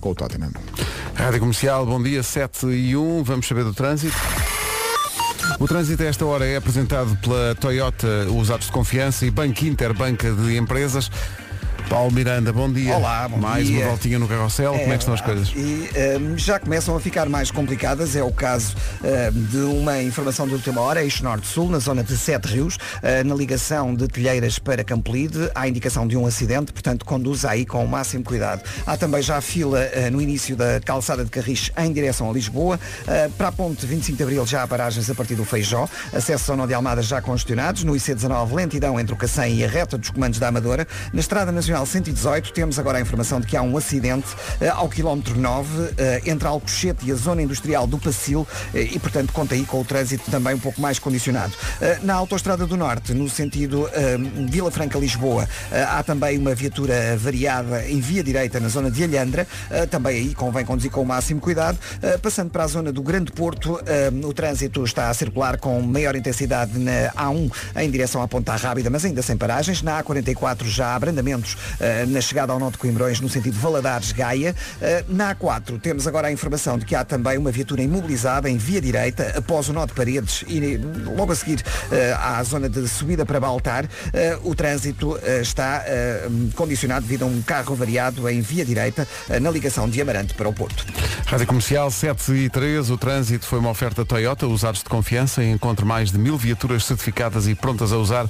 com o Tottenham. Rádio Comercial, bom dia, 7 e 1, vamos saber do trânsito. O trânsito a esta hora é apresentado pela Toyota Usados de Confiança e Banco Inter, banca de empresas. Paulo Miranda, bom dia. Olá, bom Mais dia. uma voltinha no carrossel, como é que estão as coisas? E ehm, já começam a ficar mais complicadas. É o caso ehm, de uma informação de última hora, eixo norte-sul, na zona de Sete Rios, eh, na ligação de Telheiras para Campolide. Há indicação de um acidente, portanto conduza aí com o máximo cuidado. Há também já fila eh, no início da calçada de Carris em direção a Lisboa. Eh, para a ponte 25 de Abril já há paragens a partir do Feijó. Acesso ao Nó de Almada já congestionados. No IC19, lentidão entre o Cacém e a reta dos comandos da Amadora. Na Estrada Nacional 118 temos agora a informação de que há um acidente eh, ao quilómetro 9 eh, entre Alcochete e a zona industrial do Pacil eh, e, portanto, conta aí com o trânsito também um pouco mais condicionado. Na Autostrada do Norte, no sentido Vila Franca-Lisboa, há também uma viatura variada em via direita na zona de Alhandra. Também aí convém conduzir com o máximo cuidado. Passando para a zona do Grande Porto, o trânsito está a circular com maior intensidade na A1 em direção à Ponta Rábida, mas ainda sem paragens. Na A44 já há abrandamentos na chegada ao Nó de Coimbrões, no sentido Valadares-Gaia. Eh, na A4 temos agora a informação de que há também uma viatura imobilizada em via direita após o Nó de Paredes e eh, logo a seguir eh, à zona de subida para Baltar. Eh, o trânsito eh, está eh, condicionado devido a um carro variado em via direita eh, na ligação de Amarante para o Porto. Rádio Comercial 7 e 3, o trânsito foi uma oferta Toyota, usados de confiança, encontre mais de mil viaturas certificadas e prontas a usar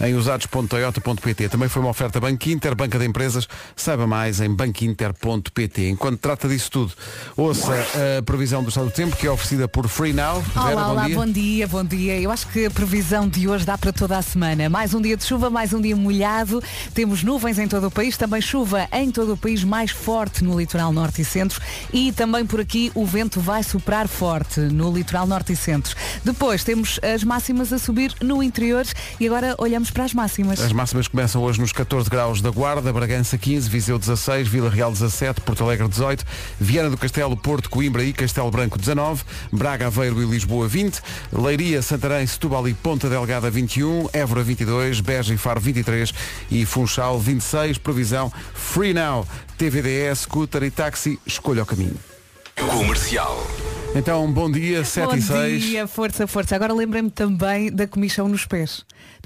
em usados.toyota.pt. Também foi uma oferta Banco Inter, Banca de Empresas, saiba mais em banquinter.pt. Enquanto trata disso tudo, ouça a previsão do estado do tempo, que é oferecida por Free Now. Vera, Olá, bom olá, dia. bom dia, bom dia. Eu acho que a previsão de hoje dá para toda a semana. Mais um dia de chuva, mais um dia molhado. Temos nuvens em todo o país, também chuva em todo o país, mais forte no litoral norte e centro. E também por aqui o vento vai soprar forte no litoral norte e centro. Depois temos as máximas a subir no interior e agora olhamos para as máximas. As máximas começam hoje nos 14 graus da Guarda, Bragança 15, Viseu 16, Vila Real 17, Porto Alegre 18, Viana do Castelo, Porto, Coimbra e Castelo Branco 19, Braga, Aveiro e Lisboa 20, Leiria, Santarém, Setúbal e Ponta Delgada 21, Évora 22, Beja e Faro 23 e Funchal 26. Previsão Free Now, TVDS, scooter e táxi, escolha o caminho. Comercial. Então, bom dia, 7 Bom e 6. dia, força, força. Agora lembrei-me também da comichão nos pés.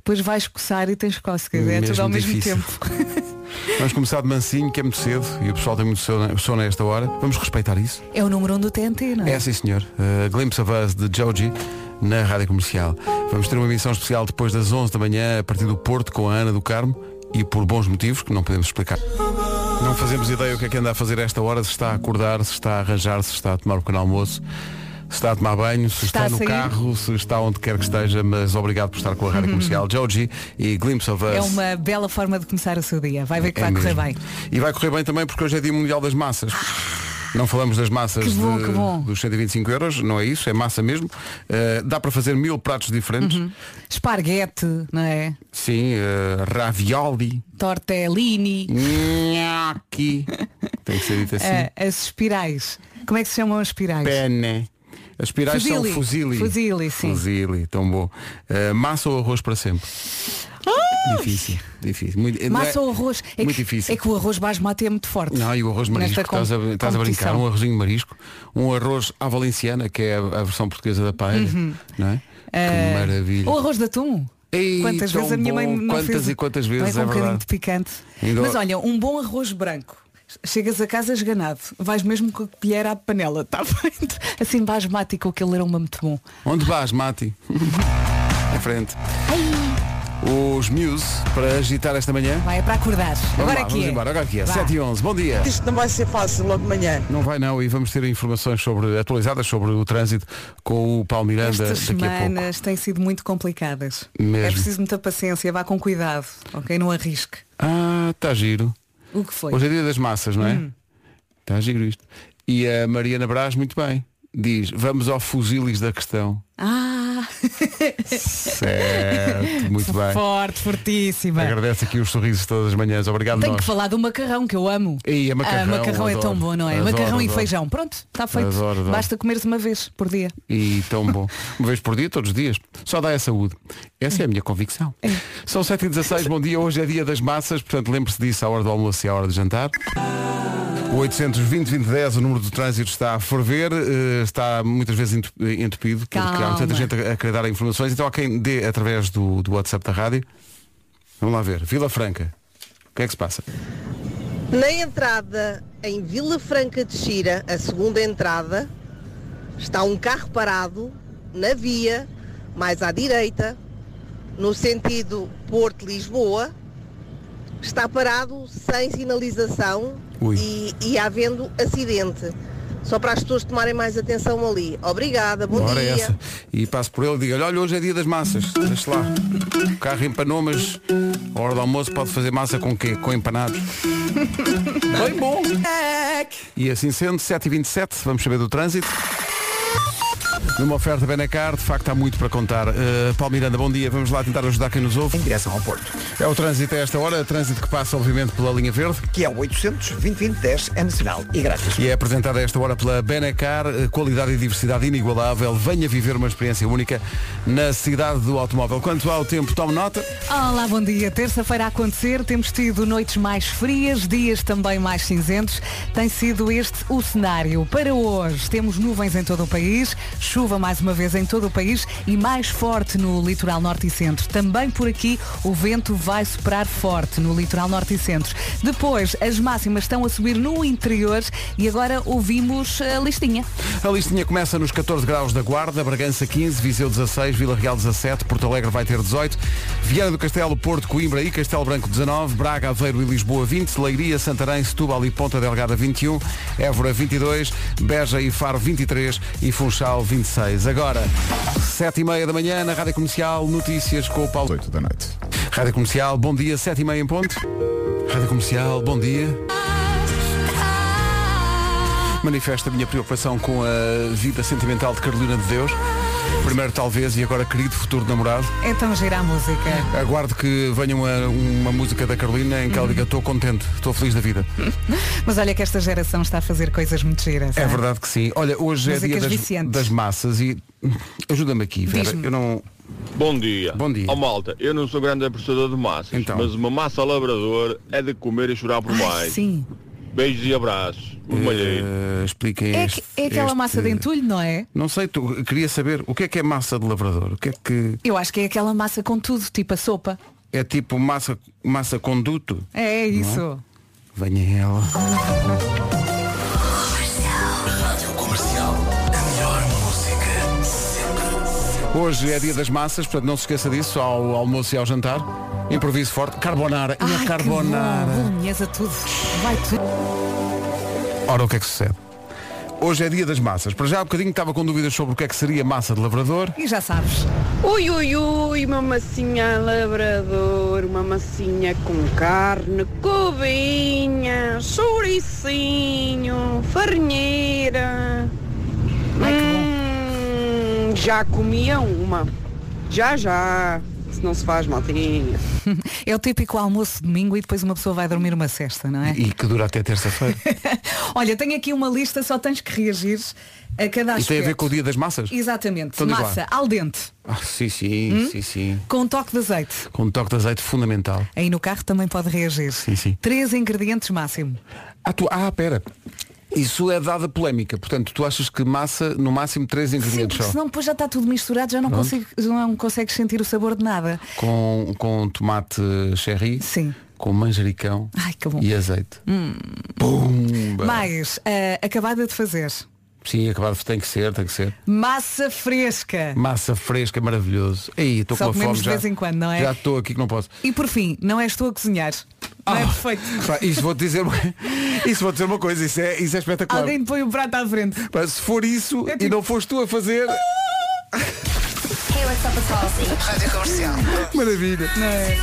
Depois vais coçar e tens cócegas. É tudo ao mesmo difícil. tempo. Vamos começar de mansinho, que é muito cedo e o pessoal tem muito sono sono a esta hora. Vamos respeitar isso? É o número 1 um do TNT, não é? É sim senhor. Uh, Glimpse of Us de Joji na Rádio Comercial. Vamos ter uma emissão especial depois das 11 da manhã a partir do Porto com a Ana do Carmo e por bons motivos que não podemos explicar. Não fazemos ideia o que é que anda a fazer a esta hora, se está a acordar, se está a arranjar, se está a tomar o pequeno almoço, se está a tomar banho, se Está está, no carro, se está onde quer que esteja, mas obrigado por estar com a Rádio Comercial. Joji e Glimpse of Us. É uma bela forma de começar o seu dia. Vai ver que É vai correr mesmo. bem. E vai correr bem também porque hoje é dia mundial das massas. Não falamos das massas bom, de- dos 125 euros, não é isso, é massa mesmo. Uh, dá para fazer mil pratos diferentes. Uhum. Esparguete, não é? Sim, uh, ravioli, Tortellini, gnocchi, tem que ser dito assim. eh, as espirais. Como é que se chamam as espirais? Penne. As espirais Fusili. são fuzili. Fusili, sim. Fuzili, tão bom. Uh, massa ou arroz para sempre? Difícil, difícil. Muito, Massa é- ou arroz? É muito que, difícil. É que o arroz basmati é muito forte. Não, e o arroz marisco, estás a, estás a brincar, um arrozinho marisco, um arroz à valenciana, que é a, a versão portuguesa da paella, não é? Uhum. Eh, que maravilha. O arroz de atum. Ei, quantas vezes a minha mãe não Quantas fez e quantas vezes, é um bocadinho de picante. Ainda- Mas olha, um bom arroz branco. Chegas a casa esganado. Vais mesmo com a colher à panela. Está feito. Assim basmático, aquele aroma muito bom. Onde vais, Mati? em frente. Os Muse, para agitar esta manhã. Vai é para acordar. Vamos Agora lá, aqui vamos é. embora, agora aqui é. Vá. 7 e 11, bom dia. Isto não vai ser fácil logo de manhã. Não vai não, e vamos ter informações sobre, atualizadas sobre o trânsito com o Paulo Miranda Estas daqui a pouco. semanas têm sido muito complicadas. Mesmo. É preciso muita paciência, vá com cuidado, ok? Não arrisque. Ah, está giro. O que foi? Hoje é dia das massas, não é? Hum. Está giro isto. E a Mariana Brás, muito bem. Diz, vamos ao fusilis da questão. Ah! Certo, muito bem. Forte, fortíssima. Agradece aqui os sorrisos todas as manhãs. Obrigado Tenho nós. que falar do macarrão que eu amo. E a macarrão, Ah, macarrão é adoro. tão bom, não é? Adoro, macarrão e adoro. feijão. Pronto, está feito. Basta comeres uma vez por dia. E tão bom. Uma vez por dia, todos os dias. Só dá a saúde. Essa é a minha convicção. São 7h16, bom dia. Hoje é dia das massas, portanto lembre-se disso à hora do almoço e à hora de jantar. O 820-2010, o número de trânsito está a ferver, eh, está muitas vezes entu- entupido, porque há Calma. tanta gente a, a querer dar informações, então há quem dê através do, do WhatsApp da rádio. Vamos lá ver. Vila Franca. O que é que se passa? Na entrada em Vila Franca de Xira, a segunda entrada, está um carro parado na via, mais à direita, no sentido Porto-Lisboa. Está parado sem sinalização e, e havendo acidente. Só para as pessoas tomarem mais atenção ali. Obrigada, bom Ora dia. essa. E passo por ele e digo, olha, hoje é dia das massas. Deixa lá. O carro empanou, mas a hora do almoço pode fazer massa com quê? Com empanados. Bem bom. E assim sendo, 7h27, vamos saber do trânsito. Numa oferta Benacar, de facto há muito para contar. Uh, Paulo Miranda, bom dia. Vamos lá tentar ajudar quem nos ouve. Em direção ao Porto. É o trânsito a esta hora, trânsito que passa obviamente pela linha verde. Que é o 800 2010 é nacional e grátis. E é apresentada a esta hora pela Benacar, eh, qualidade e diversidade inigualável. Venha viver uma experiência única na cidade do automóvel. Quanto ao tempo, tome nota. Olá, bom dia. Terça-feira a acontecer. Temos tido noites mais frias, dias também mais cinzentos. Tem sido este o cenário. Para hoje, temos nuvens em todo o país, chuva mais uma vez em todo o país e mais forte no litoral norte e centro. Também por aqui o vento vai soprar forte no litoral norte e centro. Depois, as máximas estão a subir no interior e agora ouvimos a listinha. A listinha começa nos 14 graus da Guarda, Bragança 15, Viseu 16, Vila Real 17, Porto Alegre vai ter 18, Viana do Castelo, Porto, Coimbra e Castelo Branco 19, Braga, Aveiro e Lisboa 20, Leiria, Santarém, Setúbal e Ponta Delgada 21, Évora 22, Beja e Faro 23 e Funchal 26. Agora, 7 e meia da manhã na Rádio Comercial, notícias com o Paulo 8 da noite. Rádio Comercial, bom dia, 7 e meia em ponto. Rádio Comercial, bom dia. Manifesta a minha preocupação com a vida sentimental de Carolina de Deus. Primeiro talvez e agora querido futuro namorado. Então gira a música. Aguardo que venha uma, uma música da Carolina em que ela diga estou contente, estou feliz da vida. Mas olha que esta geração está a fazer coisas muito giras. É não verdade que sim. Olha, hoje é Músicas dia das, viciantes. das massas e ajuda-me aqui, Vera. Eu não. Bom dia. Bom dia. Ó malta, eu não sou grande apreciador de massas, Então. mas uma massa ao labrador é de comer e chorar por Ai, mais. sim. Beijos e abraços. O malheiro. Uh, expliquem É, este- que- é aquela este- massa de entulho, não é? Não sei, tu, queria saber o que é que é massa de lavrador? O que é que Eu acho que é aquela massa com tudo, tipo a sopa. é tipo massa, massa com duto? É isso. Venha ela. Hoje é dia das massas, portanto não se esqueça disso ao almoço e ao jantar. Improviso forte. Carbonara. E a Ai, carbonara. que bom. Tudo. Vai tudo. Ora, o que é que sucede? Hoje é dia das massas. Para já há bocadinho estava com dúvidas sobre o que é que seria massa de lavrador. E já sabes. Ui, ui, ui, uma massinha labrador, uma massinha com carne, cubinha, chouricinho, farinheira. Ai, que bom. Hum, já comia uma. Já, já. Se não se faz, maltinha. É o típico almoço de domingo e depois uma pessoa vai dormir uma cesta, não é? E que dura até terça-feira. Olha, tenho aqui uma lista, só tens que reagir a cada E aspecto. tem a ver com o dia das massas? Exatamente. Então diz lá. Massa al dente, Ah, sim, sim, sim, sim. com um toque de azeite. Com um toque de azeite fundamental. Aí no carro também pode reagir. Sim, sim. Três ingredientes máximo. Ah, tu, ah, pera. Isso é dada polémica. Portanto, tu achas que massa, no máximo, três Sim, ingredientes porque só? senão depois já está tudo misturado, já não, Pronto. consigo, não consegues sentir o sabor de nada. Com, com tomate cherry. Sim. Com manjericão. Ai. E azeite. Pumba. Mais, ah, acabada de fazer. Sim, acabado tem que ser, tem que ser. Massa fresca. Massa fresca, maravilhoso. Aí, estou com uma comemos fome de já. vez em quando, não é? Já estou aqui que não posso. E por fim, não és tu a cozinhar. Não é Ah, perfeito. pá, Isso vou dizer, isso vou dizer uma coisa, isso é, isso é espetacular. Alguém te põe o prato à frente. Pá, se for isso É e tipo- não foste tu a fazer, Rádio Comercial. maravilha. Não é?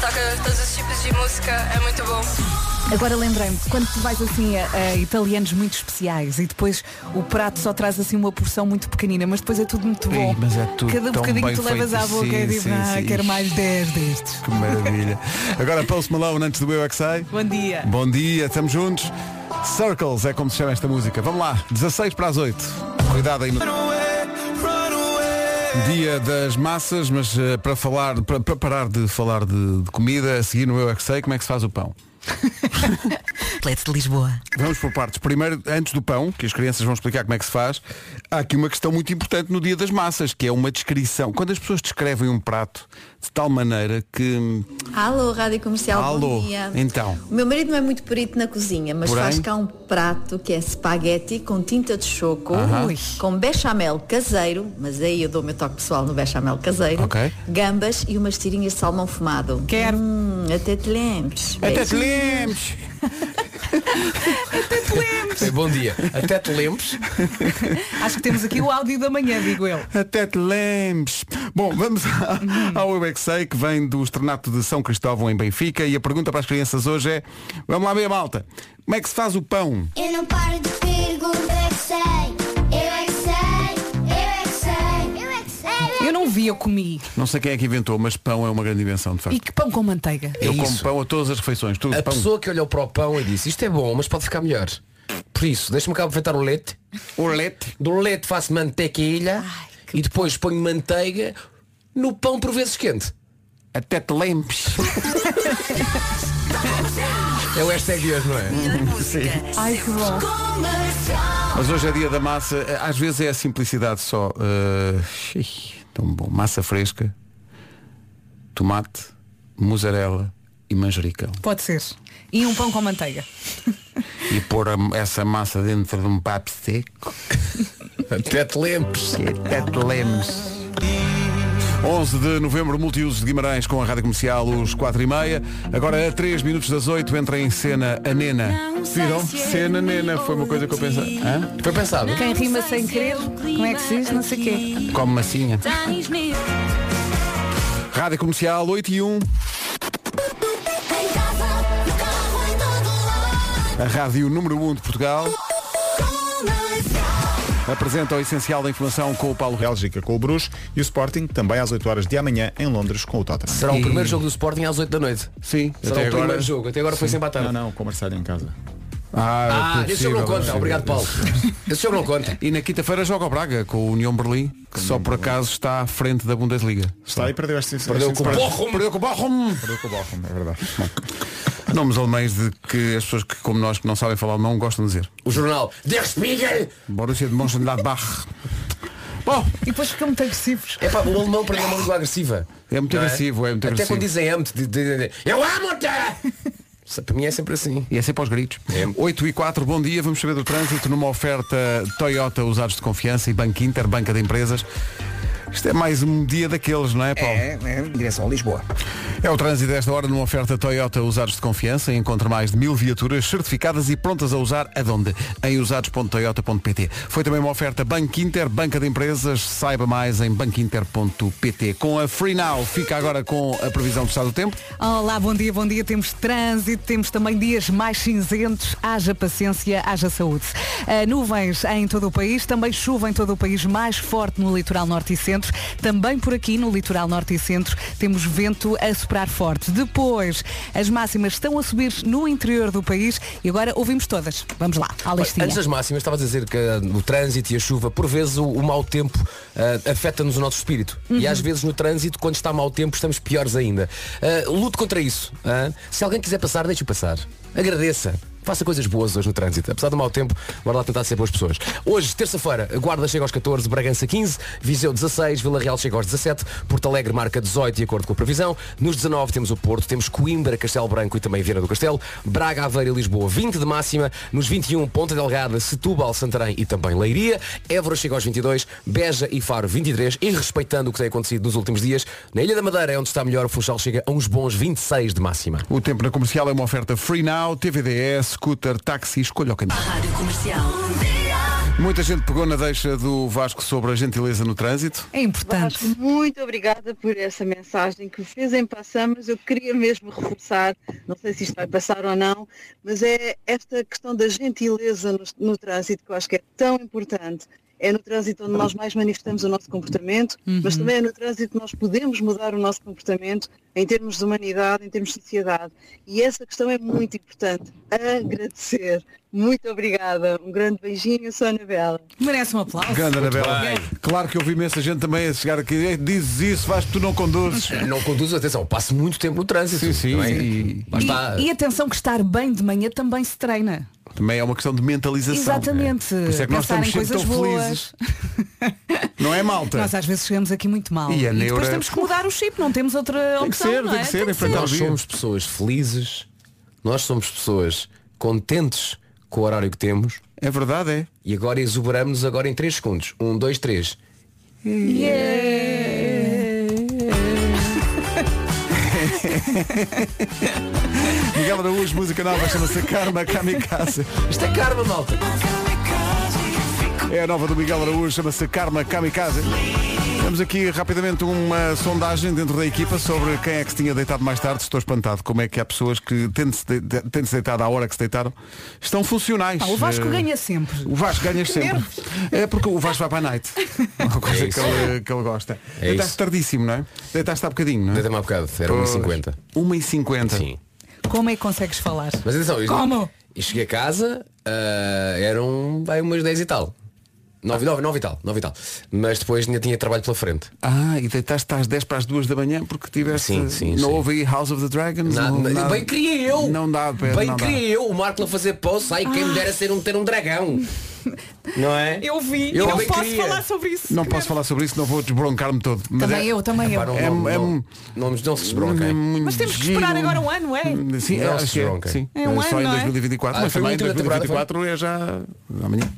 Toca todos os tipos de música, é muito bom. Agora lembrei-me, quando tu vais assim a, a italianos muito especiais e depois o prato só traz assim uma porção muito pequenina, mas depois é tudo muito bom. Ei, mas é tudo Cada bocadinho bem tu levas feito. à boca Sim, e digo, sim, ah, sim. quero mais 10 destes. Que maravilha. Agora Post Malone antes do Eu é Que. Bom dia. Bom dia, estamos juntos. Circles é como se chama esta música. Vamos lá, 16 para as 8. Cuidado aí no. Dia das massas, mas eh, para falar, para, para parar de falar de, de comida, a seguir no Eu é que sei, como é que se faz o pão? Outlet de Lisboa. Vamos por partes. Primeiro, antes do pão, que as crianças vão explicar como é que se faz, há aqui uma questão muito importante no dia das massas, que é uma descrição. Quando as pessoas descrevem um prato de tal maneira que. Alô, Rádio Comercial, Alô, bom dia. então. O meu marido não é muito perito na cozinha, mas Porém? faz cá um prato que é espaguete com tinta de choco, Aham. com bechamel caseiro, mas aí eu dou o meu toque pessoal no bechamel caseiro, Ok. gambas e umas tirinhas de salmão fumado. Quero. Hum, até te lembres. Até te Beijinhos. lembres! É, bom dia. Até te lembres. Acho que temos aqui o áudio da manhã, digo eu. Até te lembres. Bom, vamos a- ao Eu é que Sei, que vem do Estrenato de São Cristóvão em Benfica e a pergunta para as crianças hoje é vamos lá ver malta, como é que se faz o pão? Eu não paro de perguntar, eu é que sei, eu é que sei, eu é que sei, eu é que sei. Eu não vi, eu comi. Não sei quem é que inventou, mas pão é uma grande invenção, de facto. E que pão com manteiga. Eu É como isso. pão a todas as refeições, tudo A pão. pessoa que olhou para o pão e disse isto é bom, mas pode ficar melhor. Por isso, deixa-me cá aproveitar o leite. O leite. Do leite faço mantequilha e depois ponho manteiga no pão por vezes quente. Até te lembres. É o hashtag de hoje, não é? Ai, que bom. Mas hoje é dia da massa, às vezes é a simplicidade só. Uh, ixi, tão bom. Massa fresca, tomate, mussarela e manjericão. Pode ser. E um pão com manteiga. E pôr a- essa massa dentro de um papo seco. Até te lembres. Que até te lembres. 11 de novembro, multiusos de Guimarães com a Rádio Comercial, os 4 e meia. Agora a 3 minutos das 8 entra em cena a Nena. Viram? Cena Nena, foi uma coisa que eu pensei. Hã? Foi pensado. Quem rima sem querer, como é que se diz? Não sei o quê. Come massinha. Rádio Comercial 8 e 1. A Rádio número 1 de Portugal. Apresenta o essencial da informação com o Paulo Real. Bélgica com o Bruges e o Sporting também às 8 horas de amanhã em Londres com o Tottenham. Será o primeiro jogo do Sporting às 8 da noite. Sim, Será até o agora. primeiro jogo. Até agora foi sempre à tarde. Não, não, o comercial em casa. Ah, Ah, esse jogo não conta. Obrigado, Paulo. Esse jogo não conta. E na quinta-feira joga o Braga com o União Berlim, que só por acaso está à frente da Bundesliga. Está aí perdeu este Perdeu com o Bochum. Perdeu com o Bochum. Perdeu com o Bochum, é verdade. Nomes alemães de que as pessoas que, como nós, que não sabem falar alemão, gostam de dizer. O jornal Der Spiegel. Borussia de Mönchengladbach. Bom, E depois ficam muito agressivos. É pá, o alemão perdeu uma língua agressiva. é muito Não agressivo, é muito Até agressivo. quando dizem amo-te, eu amo-te! Para mim é sempre assim. E é sempre aos gritos. 8 e 4, bom dia, vamos saber do trânsito numa oferta Toyota usados de confiança e Banco Inter, banca de empresas. Isto é mais um dia daqueles, não é, Paulo? É, é, em direção a Lisboa. É o trânsito desta hora numa oferta Toyota usados de confiança. Encontre mais de mil viaturas certificadas e prontas a usar aonde? Em usados.toyota.pt. Foi também uma oferta Banco Inter, banca de empresas. Saiba mais em banquinter.pt. Com a Free Now, fica agora com a previsão do estado do tempo. Olá, bom dia, bom dia. Temos trânsito, temos também dias mais cinzentos. Haja paciência, haja saúde. Ah, nuvens em todo o país, também chuva em todo o país, mais forte no litoral norte e centro. Também por aqui no litoral norte e centro temos vento a soprar forte. Depois, as máximas estão a subir no interior do país e agora ouvimos todas. Vamos lá, à listinha. Antes das máximas, estava a dizer que ah, o trânsito e a chuva, por vezes o, o mau tempo ah, afeta-nos o nosso espírito. E às vezes no trânsito, quando está mau tempo, estamos piores ainda. Ah, lute contra isso. Se alguém quiser passar, deixe-o passar. Agradeça. Faça coisas boas hoje no trânsito. Apesar do mau tempo, bora lá tentar ser boas pessoas. Hoje, terça-feira, Guarda chega aos 14, Bragança 15, Viseu 16, Vila Real chega aos 17, Porto Alegre marca 18 de acordo com a previsão. Nos 19 temos o Porto, temos Coimbra, Castelo Branco e também Viana do Castelo, Braga, Aveiro e Lisboa 20 de máxima, nos 21 Ponta Delgada, Setúbal, Santarém e também Leiria, Évora chega aos 22, Beja e Faro 23 e respeitando o que tem acontecido nos últimos dias, na Ilha da Madeira é onde está melhor, o Funchal chega a uns bons 26 de máxima. O tempo na comercial é uma oferta Free Now, TVDS, scooter, táxi, escolha o caminho. Rádio Comercial. Muita gente pegou na deixa do Vasco sobre a gentileza no trânsito. É importante. Vasco, muito obrigada por essa mensagem que fez em passamos. Eu queria mesmo reforçar, não sei se isto vai passar ou não, mas é esta questão da gentileza no, no trânsito que eu acho que é tão importante. É no trânsito onde nós mais manifestamos o nosso comportamento, mas também é no trânsito que nós podemos mudar o nosso comportamento em termos de humanidade, em termos de sociedade. E essa questão é muito importante. Agradecer. Muito obrigada. Um grande beijinho, sou a Anabela. Merece um aplauso. Grande Anabela. Claro que eu vi imensa gente também a chegar aqui. "Ei, Dizes isso, vais tu não conduzes. Não conduzo, atenção, passo muito tempo no trânsito. Sim, sim, também. sim. Lá está. E, e atenção que estar bem de manhã também se treina. Também é uma questão de mentalização. Exatamente. Por isso é que nós Pensar estamos em sempre coisas tão boas. felizes. Não é malta? Nós às vezes chegamos aqui muito mal. E a depois neura- temos que mudar o chip, não temos outra Tem que opção. Ser, tem que ser, enfrentar o Nós dia. somos pessoas felizes, nós somos pessoas contentes com o horário que temos É verdade, é. e agora exuberamos agora em 3 segundos. 1, 2, 3. Miguel Araújo, música nova, chama-se Karma Kamikaze. Isto é karma, malta. É a nova do Miguel Araújo, chama-se Karma Kamikaze. Temos aqui rapidamente uma sondagem dentro da equipa sobre quem é que se tinha deitado mais tarde. Estou espantado como é que há pessoas que, tendo-se de- deitado à hora que se deitaram, estão funcionais. Pá, o Vasco Eh, ganha sempre. O Vasco ganha sempre. É porque o Vasco vai para a night. Uma coisa É que, ele, que ele gosta. É Deitaste isso. tardíssimo, não é? Deitaste há bocadinho, não é? Deita-me há bocado, era Pois. 1h50. 1h50. Sim. Como é que consegues falar? Mas atenção, Como? eu cheguei a casa, ah, eram vai, umas 10 e tal. 9, 9, 9 e tal, 9 e tal. Mas depois ainda tinha trabalho pela frente. Ah, e deitaste às 10 para as 2 da manhã porque tiveste. Sim, sim, não sim. houve aí House of the Dragons? Nada- não, nada- Bem queria eu! Não dá, Pedro, Bem não dá. queria eu, o Marco a fazer post, ai quem me dera ser um, ter um dragão. Não é? Eu vi, Eu não posso queria. falar sobre isso. Não posso falar sobre isso, não vou desbroncar-me todo. Mas Também é, eu, também eu. Pá, não, É- não, é não, um- não, não se é desbronquem. muito Mas temos que giro. esperar agora um ano, é? Sim, Não se é, desbronquem. sim. É um só ano, em não é? 2024, Ah, mas foi também em a última temporada, 2024 é já amanhã.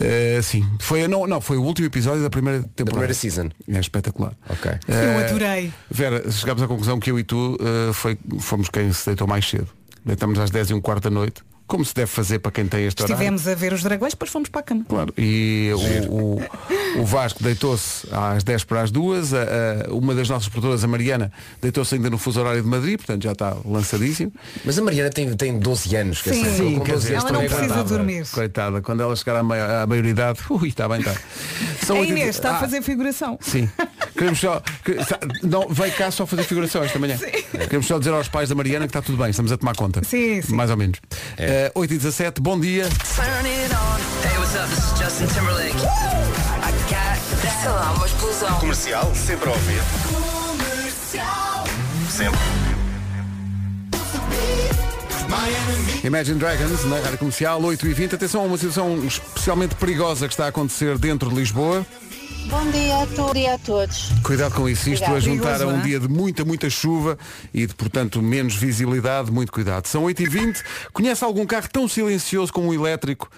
Eh, sim, foi, não, não, foi o último episódio da primeira temporada. Da primeira season. É espetacular. Ok. Eu Eh, adorei. Vera, chegámos à conclusão que eu e tu eh, foi, fomos quem se deitou mais cedo. Deitamos às 10 e um quarto da noite, como se deve fazer para quem tem este horário. Estivemos a ver os dragões, depois fomos para a cama. Claro, e o, o, o Vasco deitou-se às 10 para as duas, a- a- uma das nossas produtoras, a Mariana, deitou-se ainda no fuso horário de Madrid, portanto já está lançadíssimo. Mas a Mariana tem, tem 12 anos, quer Sim. dizer, Sim, com quer 12 dizer, anos Ela não também precisa aguentava. dormir. Coitada, quando ela chegar à, mai- à maioridade, ui, está bem, está. São A Inês está Ah, a fazer figuração. Sim. Queremos só. que- não, veio cá só fazer figuração esta manhã. Queremos só dizer aos pais da Mariana que está tudo bem, estamos a tomar conta. Sim, sim. Mais ou menos. Eh, 8 e 17 bom dia. Sei lá, uma explosão. Comercial, sempre a ouvir. Sempre. Imagine Dragons na rádio comercial 8 e 20 Atenção a uma situação especialmente perigosa que está a acontecer dentro de Lisboa. Bom dia, bom dia a todos. Cuidado com isso, isto a Obrigada. juntar a um não é? dia de muita, muita chuva e de, portanto, menos visibilidade, muito cuidado. São 8 e 20 Conhece algum carro tão silencioso como o elétrico,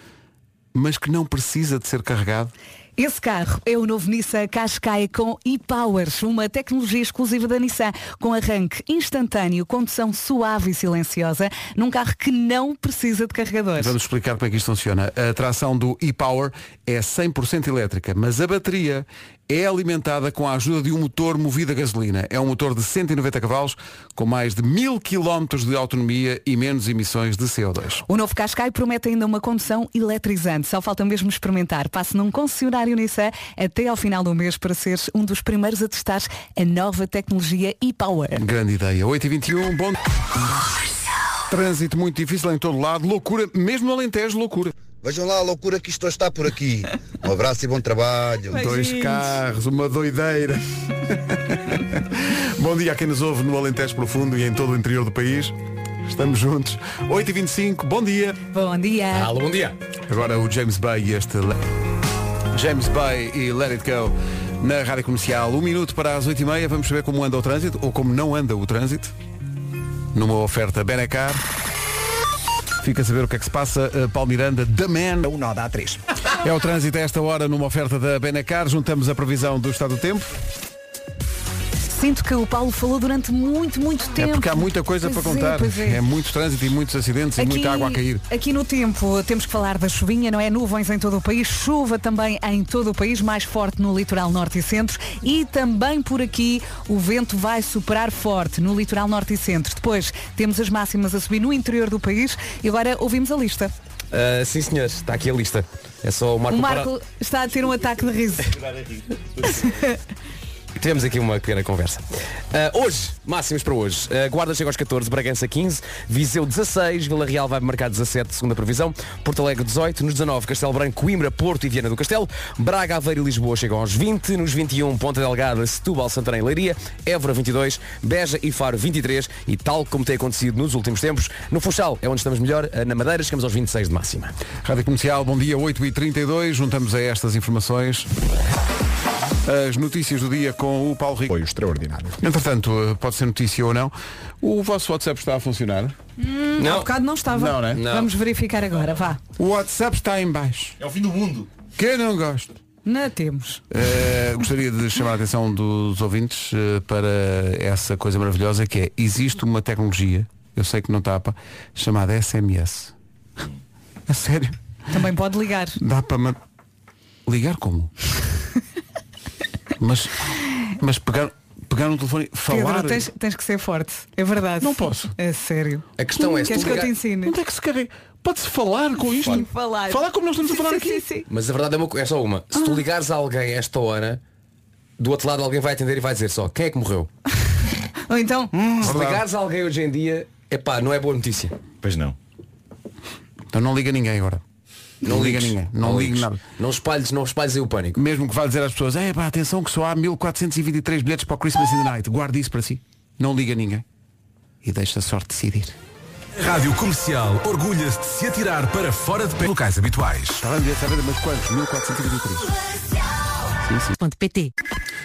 mas que não precisa de ser carregado? Esse carro é o novo Nissan Qashqai com e-Powers, uma tecnologia exclusiva da Nissan, com arranque instantâneo, condução suave e silenciosa, num carro que não precisa de carregadores. Vamos explicar como é que isto funciona. A tração do e-Power é 100% elétrica, mas a bateria é alimentada com a ajuda de um motor movido a gasolina. É um motor de 190 cavalos, com mais de 1000 km de autonomia e menos emissões de CO2. O novo Qashqai promete ainda uma condução eletrizante. Só falta mesmo experimentar. Passe num concessionário Nissan até ao final do mês para ser um dos primeiros a testar a nova tecnologia e-Power. Grande ideia. 8h21, bom... Trânsito muito difícil em todo lado, loucura, mesmo no Alentejo, loucura. Vejam lá a loucura que isto está por aqui. Um abraço e bom trabalho. Dois carros, uma doideira. Bom dia a quem nos ouve no Alentejo Profundo e em todo o interior do país. Estamos juntos. 8h25, bom dia. Bom dia. Alô, bom dia. Agora o James Bay e este... James Bay e Let It Go na Rádio Comercial. Um minuto para as 8h30. Vamos saber como anda o trânsito, ou como não anda o trânsito. Numa oferta Benecar. Fica a saber o que é que se passa. Uh, Paulo Miranda, The Man. O nó da A3. É o trânsito a esta hora numa oferta da Benacar. Juntamos a previsão do estado do tempo. Sinto que o Paulo falou durante muito, muito tempo. É porque há muita coisa Pois para é, contar. pois é. muito trânsito e muitos acidentes e muita água a cair. Aqui no tempo temos que falar da chuvinha, não é? Nuvens em todo o país, chuva também em todo o país, mais forte no litoral norte e centro e também por aqui o vento vai superar forte no litoral norte e centro. Depois temos as máximas a subir no interior do país e agora ouvimos a lista. Ah, sim, senhores, está aqui a lista. É só o Marco, o Marco está a ter um ataque de riso. tivemos aqui uma pequena conversa. Ah, hoje, máximos para hoje. Ah, Guarda chega aos 14, Bragança 15, Viseu 16, Vila Real vai marcar 17, segunda previsão, Porto Alegre 18, nos 19, Castelo Branco, Coimbra, Porto e Viana do Castelo, Braga, Aveiro e Lisboa chegam aos 20, nos 21, Ponta Delgada, Setúbal, Santarém e Leiria, Évora 22, Beja e Faro 23 e tal como tem acontecido nos últimos tempos, no Funchal é onde estamos melhor, ah, na Madeira chegamos aos 26 de máxima. Rádio Comercial, bom dia, 8h32. Juntamos a estas informações as notícias do dia com o Paulo Rico. Foi extraordinário. Entretanto, eh, pode ser notícia ou não, o vosso WhatsApp está a funcionar? Hum, Não. Há bocado não estava. Não, né? Não. Vamos verificar agora, vá. O WhatsApp está em baixo. É o fim do mundo. Que não gosto. Não temos. Eh, gostaria de chamar a atenção dos ouvintes eh, para essa coisa maravilhosa que é, existe uma tecnologia, eu sei que não tapa, chamada SMS. A sério? Também pode ligar. Dá para ligar como? mas mas pegar, pegar no telefone e falar. Pedro, tens, tens que ser forte. É verdade. Não posso. É sério. A questão é, se Queres tu que eu ligar- te ensine? Onde é que se carrega? Pode-se falar com isto? Falar. Falar como nós estamos a falar Sim, aqui. sim, sim. Mas a verdade é, uma, co- é só uma. Se tu ligares a alguém a esta hora, do outro lado alguém vai atender e vai dizer só quem é que morreu. Ou então, Se ligares a alguém hoje em dia, epá, não é boa notícia. Pois não. Então não liga ninguém agora. Não, liga ninguém. Não, ligue ligues. nada. Não espalhes, não espalhes aí o pânico. Mesmo que vá dizer às pessoas, é pá, atenção que só há 1423 bilhetes para o Christmas in the Night. Guarde isso para si. Não liga ninguém. E deixa a sorte decidir. Rádio Comercial orgulha-se de se atirar para fora de pé locais habituais. Dizer, sabe, mas quantos? 1423. Sim, sim. ponto PT.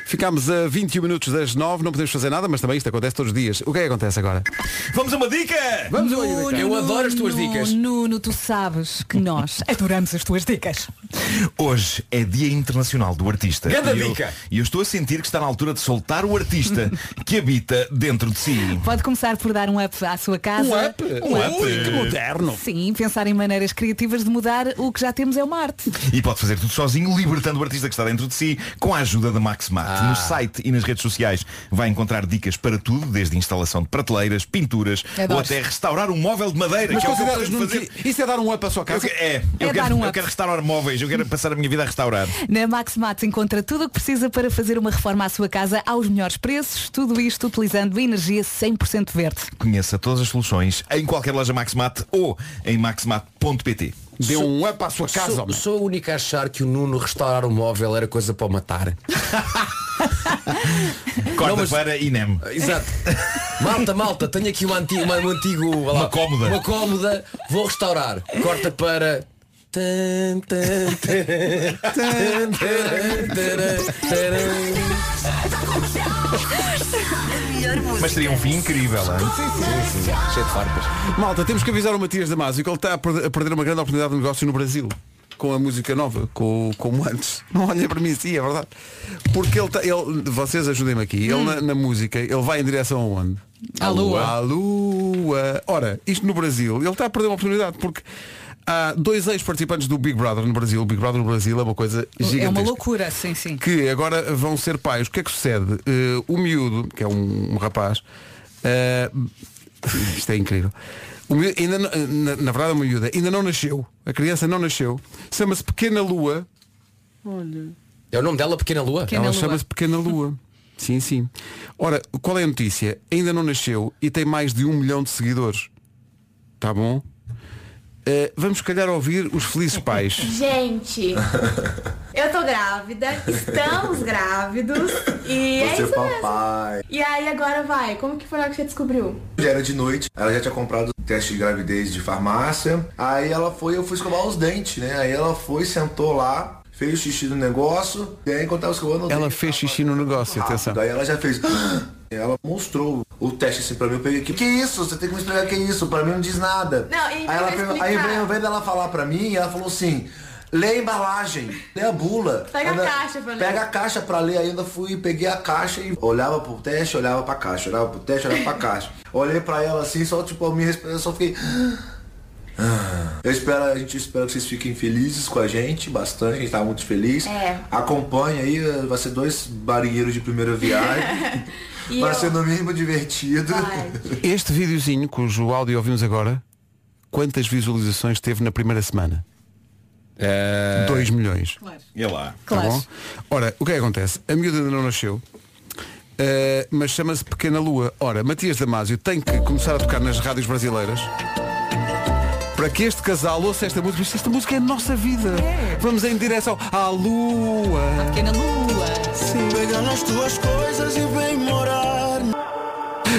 Ficámos a 21 minutos das 9, não podemos fazer nada, mas também isto acontece todos os dias. O que é que acontece agora? Vamos a uma dica! Vamos a uma dica. Eu adoro as tuas Nuno, dicas. Nuno, tu sabes que nós adoramos as tuas dicas. Hoje é Dia Internacional do Artista. Grande e eu, dica. e eu estou a sentir que está na altura de soltar o artista que habita dentro de si. Pode começar por dar um up à sua casa. Um up? Um up. Ui, que moderno. Sim, pensar em maneiras criativas de mudar o que já temos é uma arte. E pode fazer tudo sozinho, libertando o artista que está dentro de si, com a ajuda da Maxmat. Ah. No site e nas redes sociais vai encontrar dicas para tudo, desde instalação de prateleiras, pinturas, Adoro. ou até restaurar um móvel de madeira, Mas que é o que eu consideras, Nuno, fazer. que isso é dar um up à sua Eu casa? que- é, eu, É quero, dar um eu quero restaurar móveis, eu quero passar a minha vida a restaurar. Na Maximat encontra tudo o que precisa para fazer uma reforma à sua casa aos melhores preços, tudo isto utilizando energia 100% verde. Conheça todas as soluções em qualquer loja Maxmat ou em maxmat.pt. Dê um up à sua casa, Sou, homem. sou a única a achar que o Nuno restaurar o móvel era coisa para o matar. Corta Não, mas- para INEM. Exato. Malta, malta, tenho aqui uma antiga, uma, um antigo. lá, Uma cómoda. Uma cómoda, vou restaurar. Corta para. Mas seria um fim incrível, hein? taran. Cheio de farpas. Malta, temos que avisar o Matias Damasio que ele está a perder, uma grande oportunidade de negócio no Brasil. Com a música nova, com, como antes. Não olhem para mim assim, é verdade. Porque ele, tá, ele vocês ajudem-me aqui. Ele na, na música, ele vai em direção a onde? À lua. À lua. Ora, isto no Brasil, ele está a perder uma oportunidade porque há dois ex-participantes do Big Brother no Brasil. O Big Brother no Brasil é uma coisa gigantesca. É uma loucura, sim, sim. que agora vão ser pais. O que é que sucede? Eh, o miúdo, que é um, um rapaz, eh, isto é incrível. O miúdo ainda não- na, na verdade, o miúdo ainda não nasceu. A criança não nasceu. Chama-se Pequena Lua. É o nome dela, Pequena Lua? Pequena Ela chama-se Pequena Lua. Sim, sim. Ora, qual é a notícia? Ainda não nasceu e tem mais de um milhão de seguidores. Tá bom? Eh, vamos, se calhar, ouvir os felizes pais. Gente, eu tô grávida, estamos grávidos e é isso mesmo. E aí agora vai, como que foi lá que você descobriu? Já era de noite, ela já tinha comprado o teste de gravidez de farmácia. Aí ela foi, eu fui escovar os dentes, né? Aí ela foi, sentou lá, fez o xixi no negócio. E aí enquanto tava escovando Ela fez xixi no negócio, atenção. Daí ela já fez. Ela mostrou o teste assim pra mim, eu peguei aqui. Que isso? Você tem que me explicar que é isso? Pra mim não diz nada. Não, e aí ela aí ao invés dela falar pra mim, ela falou assim. Lê a embalagem, lê a bula. Pega a Ainda- caixa pra ler. Pega a caixa pra ler, ainda fui, peguei a caixa e olhava pro teste, olhava pra caixa, olhava pro teste, olhava pra caixa. Olhei pra ela assim, só tipo, a minha respiração, eu só fiquei. Ah. Eu espero, a gente espera que vocês fiquem felizes com a gente, bastante, a gente tá muito feliz. É. Acompanhe aí, vai ser dois marinheiros de primeira viagem. E vai eu- ser no mínimo divertido. Vai. Este videozinho, cujo áudio ouvimos agora, quantas visualizações teve na primeira semana? 2 milhões. E lá. Tá bom? Ora, o que é que acontece? A miúda ainda não nasceu. Uh, mas chama-se Pequena Lua. Ora, Matias Damasio tem que começar a tocar nas rádios brasileiras para que este casal ouça esta música. Esta música é a nossa vida. Vamos em direção à Lua. Pequena Lua. Pega nas tuas coisas e vem morar.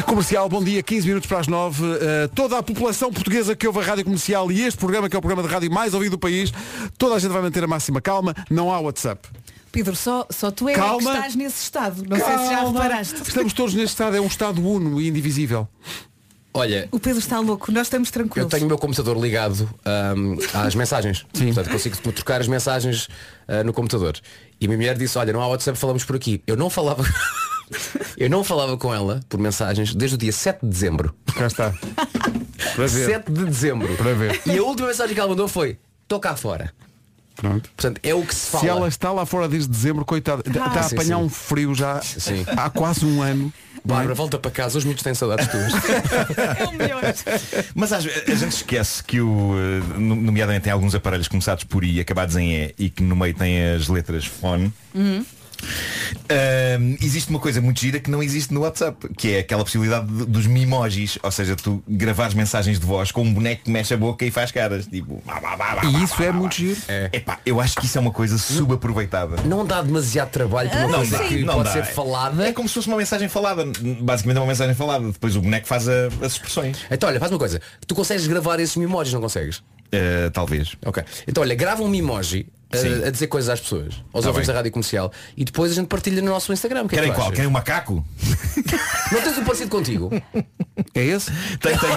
Comercial, bom dia, 15 minutos para as 9. Uh, toda a população portuguesa que ouve a rádio comercial e este programa, que é o programa de rádio mais ouvido do país, toda a gente vai manter a máxima calma, não há WhatsApp. Pedro, só, só tu é Calma. que estás nesse estado. Não sei se já Calma. reparaste. Estamos todos neste estado, é um estado uno e indivisível. Olha, O Pedro está louco, nós estamos eu tranquilos. tenho o meu computador ligado ahm, às mensagens. Sim. Portanto, consigo trocar as mensagens ah, no computador. E a minha mulher disse, olha, não há WhatsApp, falamos por aqui. Eu não falava. eu não falava com ela por mensagens desde o dia 7 de dezembro. Cá está. Para ver. 7 de dezembro. Para ver. E a última mensagem que ela mandou foi, estou cá fora. Pronto. Portanto, é o que se fala. Se ela está lá fora desde dezembro, coitada, está a sim, apanhar sim. um frio já Sim. há quase um ano. Bárbara, volta para casa, os miúdos têm saudades tuas. Mas às- a gente esquece que o, eh, no- nomeadamente tem alguns aparelhos começados por I, acabados em E e que no meio têm as letras fone. Uhum. Ahm, existe uma coisa muito gira que não existe no WhatsApp, que é aquela possibilidade de- dos mimojis, ou seja, tu gravares mensagens de voz com um boneco que mexe a boca e faz caras, tipo. "Bah, bah, bah, bah, E isso bah, é bah, muito giro. Epá, eu acho que isso é uma coisa subaproveitada. Não dá demasiado trabalho para uma Não coisa dá, que não pode dá. ser falada. É como se fosse uma mensagem falada. Basicamente é uma mensagem falada. Depois o boneco faz a- as expressões. Então olha, faz uma coisa. Tu consegues gravar esses mimojis, não consegues? Eh, talvez. Ok. Então olha, grava um mimoji. A, a dizer coisas às pessoas, aos Tá ouvintes da rádio comercial e depois a gente partilha no nosso Instagram. Que é que Querem tu qual? achas? Querem um macaco? Não tens um parecido contigo? É esse? Tem, tem,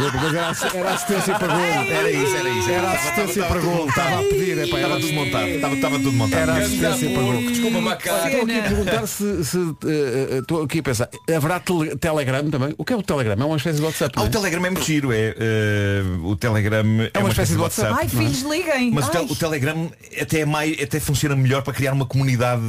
era, era assistência e pergunta. Era isso, era isso. Era assistência e pergunta. Estava a pedir, é pá, era Estava tudo montado. Estava, estava tudo montado. Era assistência e pergunta. Desculpa, macaco. Estou aqui a perguntar se, se, eh, estou aqui a pensar, haverá tele- Telegram também? O que é o Telegram? É uma espécie de WhatsApp. Ah, o é? Telegram é muito giro. É, eh, o Telegram é, uma espécie de WhatsApp. Ai, é? filhos, liguem. Mas o, tel- o Telegram até, é mais, até funciona melhor para criar uma comunidade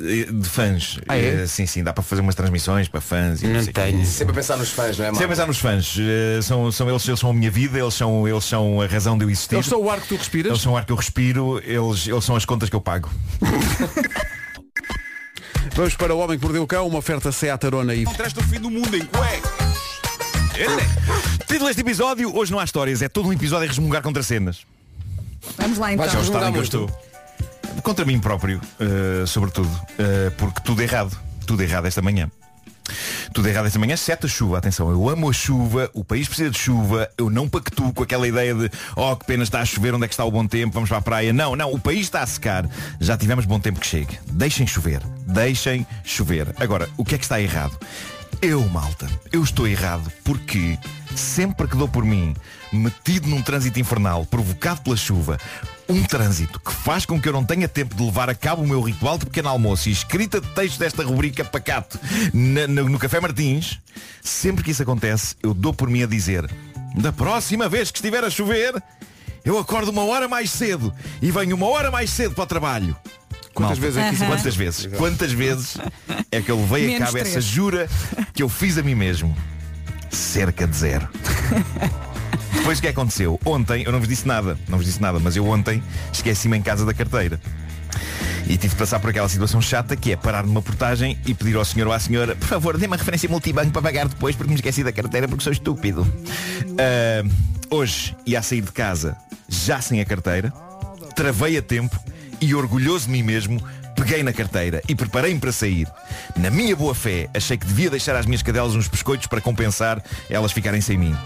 eh, de fãs. Ah, é? Eh, sim, sim, dá para fazer umas transmissões para fãs e não, sei o quê. Sempre a pensar nos fãs, não é, Sempre a Marco? pensar nos fãs. Eh, são, são, eles, eles são a minha vida, eles são, eles são a razão de eu existir. Eles são o ar que tu respiras? Eles são o ar que eu respiro, eles, eles são as contas que eu pago. Vamos para o Homem que Mordeu o Cão, uma oferta Seat Arona e... Traz do fim do mundo em cuecas. Título deste episódio, hoje não há histórias, é todo um episódio a resmungar contra cenas. Vamos lá então. Em que eu estou. Contra mim próprio, eh, sobretudo, eh, porque tudo errado. Tudo errado esta manhã. Tudo errado esta manhã, exceto a chuva. Atenção, eu amo a chuva, o país precisa de chuva, eu não pactuo com aquela ideia de oh, que pena está a chover, onde é que está o bom tempo, vamos para a praia. Não, não, o país está a secar. Já tivemos bom tempo que chegue. Deixem chover. Deixem chover. Agora, o que é que está errado? Eu, malta, eu estou errado porque sempre que dou por mim metido num trânsito infernal provocado pela chuva, um trânsito que faz com que eu não tenha tempo de levar a cabo o meu ritual de pequeno almoço e escrita de texto desta rubrica pacato na- no, no Café Martins, sempre que isso acontece, eu dou por mim a dizer da próxima vez que estiver a chover, eu acordo uma hora mais cedo e venho uma hora mais cedo para o trabalho. Quantas Malta, vezes é que isso Quantas vezes? Quantas vezes é que eu levei a Menos cabo essa três. jura que eu fiz a mim mesmo? Cerca de zero. Depois o que é que aconteceu? Ontem, eu não vos disse nada, não vos disse nada, mas eu ontem esqueci-me em casa da carteira. E tive de passar por aquela situação chata que é parar numa portagem e pedir ao senhor ou à senhora, por favor, dê-me a referência multibanco para pagar depois porque me esqueci da carteira porque sou estúpido. Ah, hoje ia a sair de casa já sem a carteira, travei a tempo e orgulhoso de mim mesmo, peguei na carteira e preparei-me para sair. Na minha boa fé, achei que devia deixar às minhas cadelas uns biscoitos para compensar elas ficarem sem mim.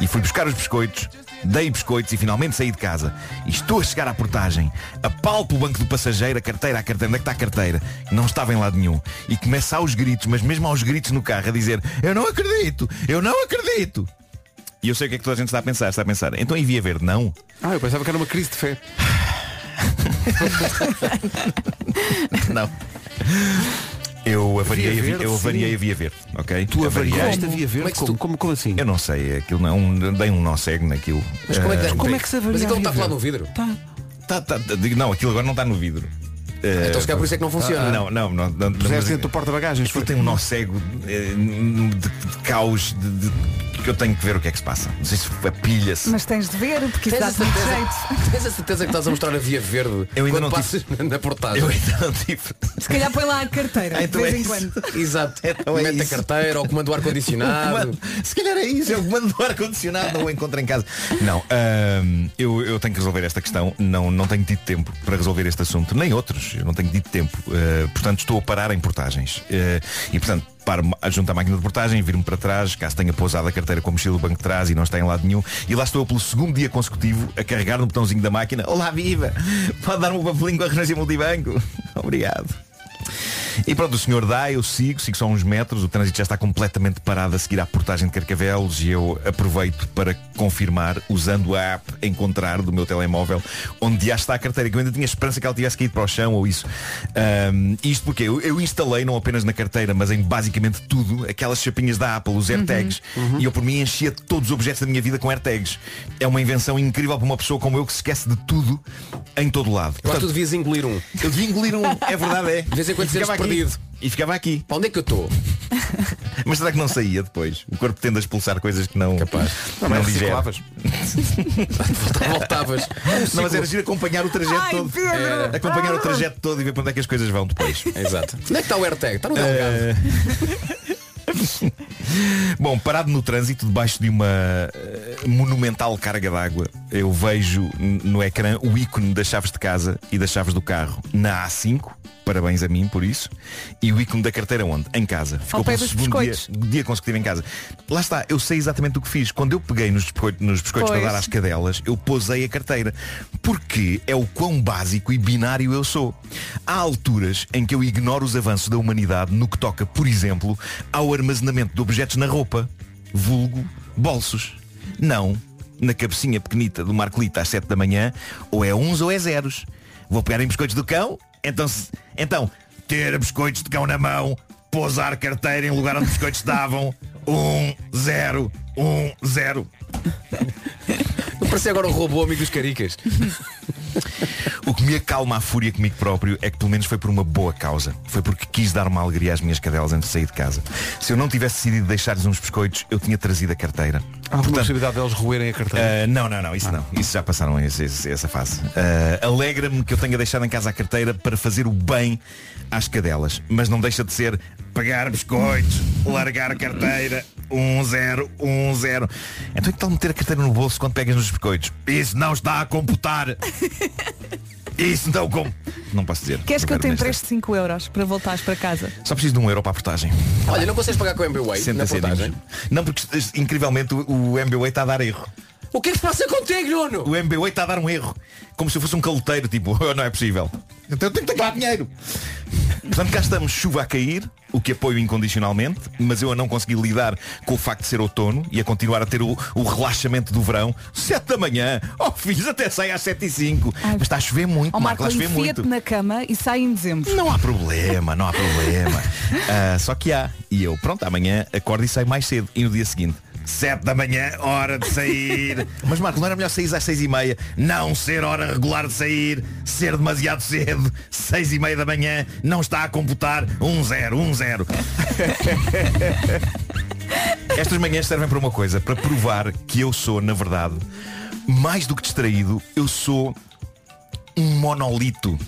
E fui buscar os biscoitos, dei biscoitos e finalmente saí de casa. E estou a chegar à portagem, apalpo o banco do passageiro, a carteira, a carteira, onde é que está a carteira? Não estava em lado nenhum. E começa aos gritos, mas mesmo aos gritos no carro, a dizer, eu não acredito, eu não acredito. E eu sei o que é que toda a gente está a pensar, está a pensar. Então envia ver, não. Ah, eu pensava que era uma crise de fé. Não. Eu avariei, Via verde, eu avariei a via verde, ok? Tu avariaste a via Como é verde? Como, tu- como, como assim? Eu não sei, aquilo não, dei um nó cego naquilo. Mas como é que, Eh, como é que se avaria Mas então está a falar no vidro? tá, tá, tá, digo, não, aquilo agora não está no vidro. Eh, Então se calhar por isso é que não funciona. Não, não, não. não Puseste mas- dentro do porta-bagagens. Aquilo tem um nó cego eh, de, de caos, de, de que eu tenho que ver o que é que se passa. Não sei se apilha-se. Mas tens de ver, porque isso Tens a, dá muito certeza, jeito. tens a certeza que estás a mostrar a via verde Eu ainda não passas na portagem. Eu ainda não tive. Se calhar põe lá a carteira, Ah, de então vez é em quando. Exato. Então é Mete a isso. carteira ou comando do ar-condicionado. Comando- Se calhar é isso, é o comando do ar-condicionado, não o encontro em casa. Não, ahm, eu, eu tenho que resolver esta questão, não, não tenho tido tempo para resolver este assunto, nem outros, eu não tenho tido tempo. Ah, portanto, estou a parar em portagens. Ah, e portanto, paro junto à máquina de portagem, viro-me para trás, caso tenha pousado a carteira com a mochila do banco de trás e não está em lado nenhum. E lá estou eu pelo segundo dia consecutivo a carregar no botãozinho da máquina. Olá, viva! Pode dar-me um papelinho com a renúncia multibanco? Obrigado. E pronto, o senhor dá, eu sigo, sigo só uns metros, o trânsito já está completamente parado a seguir à portagem de Carcavelos e eu aproveito para confirmar, usando a app Encontrar do meu telemóvel, onde já está a carteira, que eu ainda tinha esperança que ela tivesse caído para o chão ou isso. Ahm, isto porque eu, eu instalei, não apenas na carteira, mas em basicamente tudo, aquelas chapinhas da Apple, os AirTags, e eu por mim enchia todos os objetos da minha vida com AirTags. É uma invenção incrível para uma pessoa como eu que se esquece de tudo em todo lado. Acho que tu devias engolir um. Eu devia engolir um, é verdade, é. De vez em quando. Perdido. E ficava aqui. Para onde é que eu estou? Mas será que não saía depois? O corpo tende a expulsar coisas que não. Capaz. Não, Mas digere. reciclavas. Voltavas. Não, mas era giro acompanhar o trajeto Ai, todo. Pedro! Era. Acompanhar o trajeto todo e ver para onde é que as coisas vão depois. Exato. Onde é que está o AirTag? Está no delgado. Bom, parado no trânsito, debaixo de uma eh, monumental carga d'água, eu vejo no ecrã o ícone das chaves de casa e das chaves do carro na A5. Parabéns a mim por isso. E o ícone da carteira onde? Em casa. Ficou pelo dos segundo dia, dia consecutivo em casa. Lá está, eu sei exatamente o que fiz. Quando eu peguei nos biscoitos, nos biscoitos para dar às cadelas, eu posei a carteira. Porque é o quão básico e binário eu sou. Há alturas em que eu ignoro os avanços da humanidade no que toca, por exemplo, ao armazenamento de objetos na roupa. Vulgo, bolsos. Não, na cabecinha pequenita do Marcolita às 7 da manhã, ou é uns ou é zeros. Vou pegar em biscoitos do cão, então, se- então ter biscoitos de cão na mão, pousar carteira em lugar onde os biscoitos estavam, um, zero, um, zero. Eu parecia agora o robô amigo dos caricas. O que me acalma a fúria comigo próprio é que pelo menos foi por uma boa causa. Foi porque quis dar uma alegria às minhas cadelas antes de sair de casa. Se eu não tivesse decidido deixar-lhes uns biscoitos, eu tinha trazido a carteira. Há alguma possibilidade deles roerem a carteira? Ah, não, não, não, isso não. Isso já passaram esse- esse- essa fase. Ah, Alegra-me que eu tenha deixado em casa a carteira para fazer o bem às cadelas. Mas não deixa de ser pegar biscoitos, largar a carteira, um zero, um zero. Então é que tal meter a carteira no bolso quando pegas nos biscoitos? Isso não está a computar. Isso não com... Não posso dizer. Queres que eu te empreste 5 euros para voltares para casa? Só preciso de um euro para a portagem. Olha, não consegues pagar com o MBWay 60 na portagem? Não, porque incrivelmente o o MBWay está a dar erro. O que é que se passa contigo, Nuno? O MBWay está a dar um erro. Como se eu fosse um caloteiro, tipo, não é possível. Então eu tenho que pagar dinheiro. Portanto, cá estamos, chuva a cair, o que apoio incondicionalmente, mas eu a não consegui lidar com o facto de ser outono e a continuar a ter o, o relaxamento do verão. Sete da manhã, oh filhos, até sai às sete e cinco. Mas está a chover muito, Ó Marco, Marco, está a chover muito. na cama e sai em dezembro. Não há problema, não há problema. Ah, só que há. E eu, pronto, amanhã acordo e saio mais cedo. E no dia seguinte, 7 da manhã, hora de sair. Mas Marco, não era melhor sair às 6 e meia? Não ser hora regular de sair, ser demasiado cedo, 6 e meia da manhã, não está a computar um zero, um zero. Estas manhãs servem para uma coisa, para provar que eu sou, na verdade, mais do que distraído, eu sou um monolito.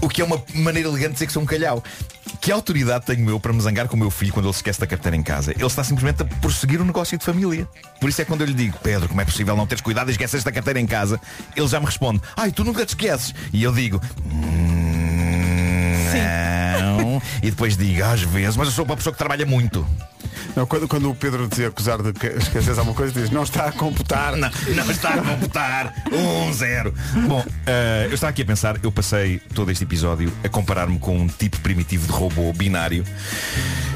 O que é uma maneira elegante de dizer que sou um calhau. Que autoridade tenho eu para me zangar com o meu filho quando ele se esquece da carteira em casa? Ele está simplesmente a prosseguir o negócio de família. Por isso é quando eu lhe digo, Pedro, como é possível não teres cuidado e esqueces da carteira em casa? Ele já me responde, ai, tu nunca te esqueces. E eu digo, "Hum, não. E depois digo, às vezes, mas eu sou uma pessoa que trabalha muito. Não, quando, quando o Pedro te acusar de que esqueces alguma coisa, diz, não está a computar. Não, não está a computar. Um zero. Bom, eh, eu estava aqui a pensar, eu passei todo este episódio a comparar-me com um tipo primitivo de robô binário.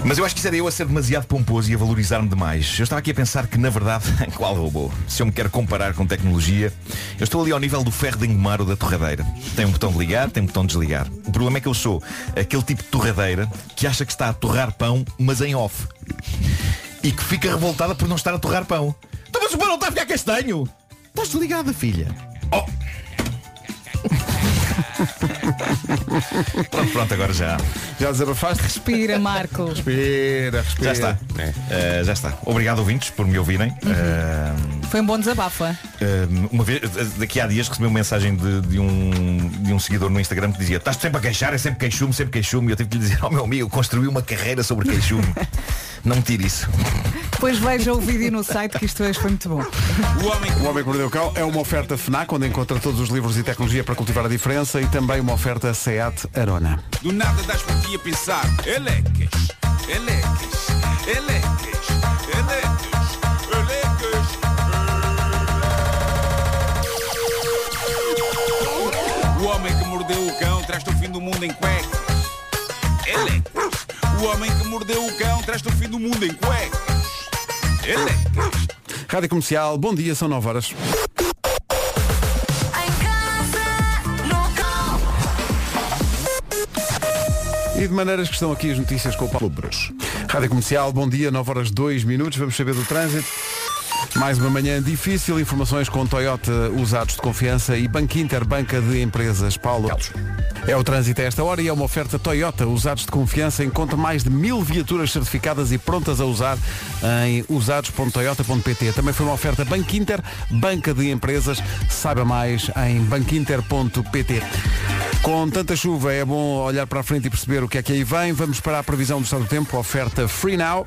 Mas eu acho que isso era eu a ser demasiado pomposo e a valorizar-me demais. Eu estava aqui a pensar que, na verdade, qual robô? Se eu me quero comparar com tecnologia, eu estou ali ao nível do ferro de engomar ou da torradeira. Tem um botão de ligar, tem um botão de desligar. O problema é que eu sou aquele tipo de torradeira que acha que está a torrar pão, mas em off. E que fica revoltada por não estar a torrar pão. Então, mas o pão não está a ficar castanho. Estás desligada, filha. Oh. Pronto, pronto, agora já. Já desabafaste? Respira, Marco. Respira, respira. Já está. Eh, já está. Obrigado ouvintes por me ouvirem. Eh, Foi um bom desabafo. é? Uh, uma vez, daqui a dias recebi uma mensagem de, de um, de um seguidor no Instagram que dizia Estás sempre a queixar, é sempre queixume, sempre queixume E eu tive que lhe dizer, ao meu amigo, construí uma carreira sobre queixume Não me tire isso Depois veja o vídeo no site que isto hoje foi muito bom. O Homem, o Homem que Mordeu o Cão é uma oferta FNAC, onde encontra todos os livros e tecnologia para cultivar a diferença e também uma oferta SEAT Arona. Do nada das por ti a pensar. Elecas, elecas, elecas, elecas. O homem que mordeu o cão traz-te o fim do mundo em cuecas. Elecas. O homem que mordeu o cão traz-te o fim do mundo em cuecas. Elecas. Rádio Comercial, bom dia, são 9 horas. E de maneiras que estão aqui as notícias com o Paulo Bruxo. Rádio Comercial, bom dia, 9 horas 2 minutos, vamos saber do trânsito. Mais uma manhã difícil, informações com Toyota usados de confiança e Banco Inter, banca de empresas. Paulo. É o trânsito a esta hora e é uma oferta Toyota usados de confiança. Encontra mais de mil viaturas certificadas e prontas a usar em usados.toyota.pt. Também foi uma oferta Banco Inter, banca de empresas. Saiba mais em banquinter.pt. Com tanta chuva é bom olhar para a frente e perceber o que é que aí vem. Vamos para a previsão do estado do tempo, oferta Free Now.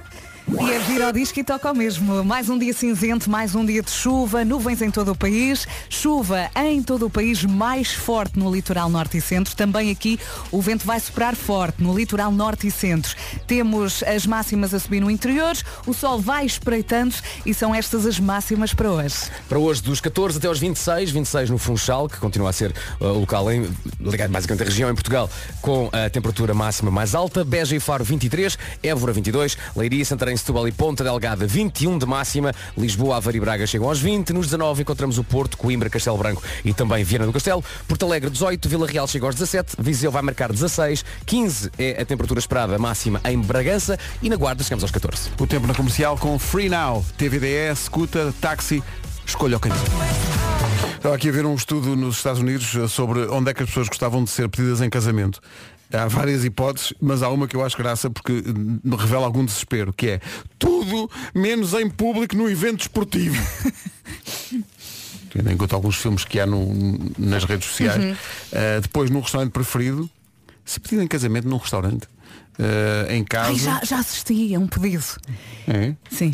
E a vir ao disco e toca ao mesmo. Mais um dia cinzento, mais um dia de chuva, nuvens em todo o país, chuva em todo o país, mais forte no litoral norte e centro. Também aqui o vento vai soprar forte no litoral norte e centro. Temos as máximas a subir no interior, o sol vai espreitando e são estas as máximas para hoje. Para hoje, dos 14 até aos 26, 26 no Funchal, que continua a ser uh, o local em, ligado basicamente à região em Portugal, com a temperatura máxima mais alta, Beja e Faro 23, Évora 22, Leiria, Santarém, Setúbal e Ponta Delgada 21 de máxima, Lisboa, Aveiro e Braga chegam aos 20, nos 19 encontramos o Porto, Coimbra, Castelo Branco e também Viana do Castelo, Porto Alegre 18, Vila Real chega aos 17, Viseu vai marcar 16, 15 é a temperatura esperada máxima em Bragança. E na Guarda chegamos aos 14. O tempo na comercial com Free Now, TVDE, scooter, táxi, escolha o caminho. Estava aqui a ver um estudo nos Estados Unidos sobre onde é que as pessoas gostavam de ser pedidas em casamento. Há várias hipóteses, mas há uma que eu acho graça porque hum, revela algum desespero, que é tudo menos em público no evento esportivo. Tendo em conta alguns filmes que há no- nas redes sociais. Uhum. Uh, depois, no restaurante preferido, se pedido em casamento num restaurante, uh, em casa. Ai, já, já assisti a um pedido. É? Sim.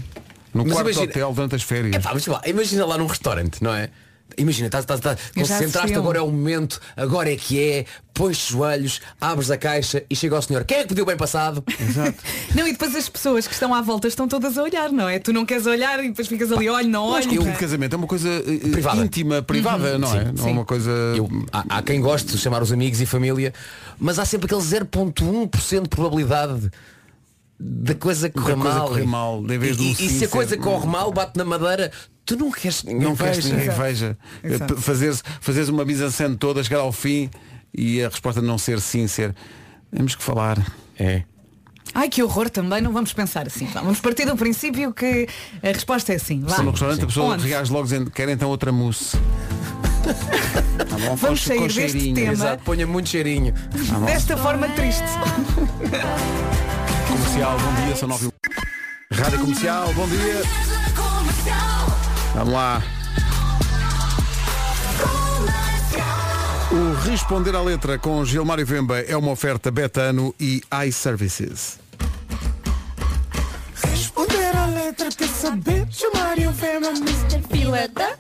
No Mas quarto imagina- hotel durante as férias. Epá, mas lá, imagina lá num restaurante, não é? Imagina, estás, estás, estás, Eu já concentraste um. agora é o momento, agora é que é, pões os joelhos, abres a caixa e chega ao senhor. Quem é que pediu bem passado? Exato. Não, e depois as pessoas que estão à volta estão todas a olhar, não é? Tu não queres olhar e depois ficas ali, olha, não Eu acho que o olha. pedido de casamento é uma coisa uh, Privada. íntima, privada, Uhum. não é? Sim, Não é sim. uma coisa. Eu- há, há quem goste de chamar os amigos e família, mas há sempre aquele 0.1% de probabilidade da coisa correr Da coisa mal. correr mal, um e, e sim se a coisa corre mal, bate na madeira, tu não queres que ninguém não queres veja. ninguém veja. Uh, Fazeres, fazeres uma mise-en-scène toda, chegar ao fim e a resposta não ser sim, ser. Temos que falar. É. Ai, que horror também, não vamos pensar assim. Vamos partir do princípio que a resposta é sim. Vá. Estou no restaurante, a pessoa Onde? reage logo dizendo quer então outra mousse. Tá bom, Vamos sair deste cheirinho. tema. Exato, ponha muito cheirinho. Tá. Desta forma triste. Comercial, bom dia, são nove. e- Rádio Comercial, bom dia. Vamos lá. O Responder à Letra com Gilmário Vemba é uma oferta Betano e iServices. Responder a letra quer saber chamar e o Vema Mr. Fila da.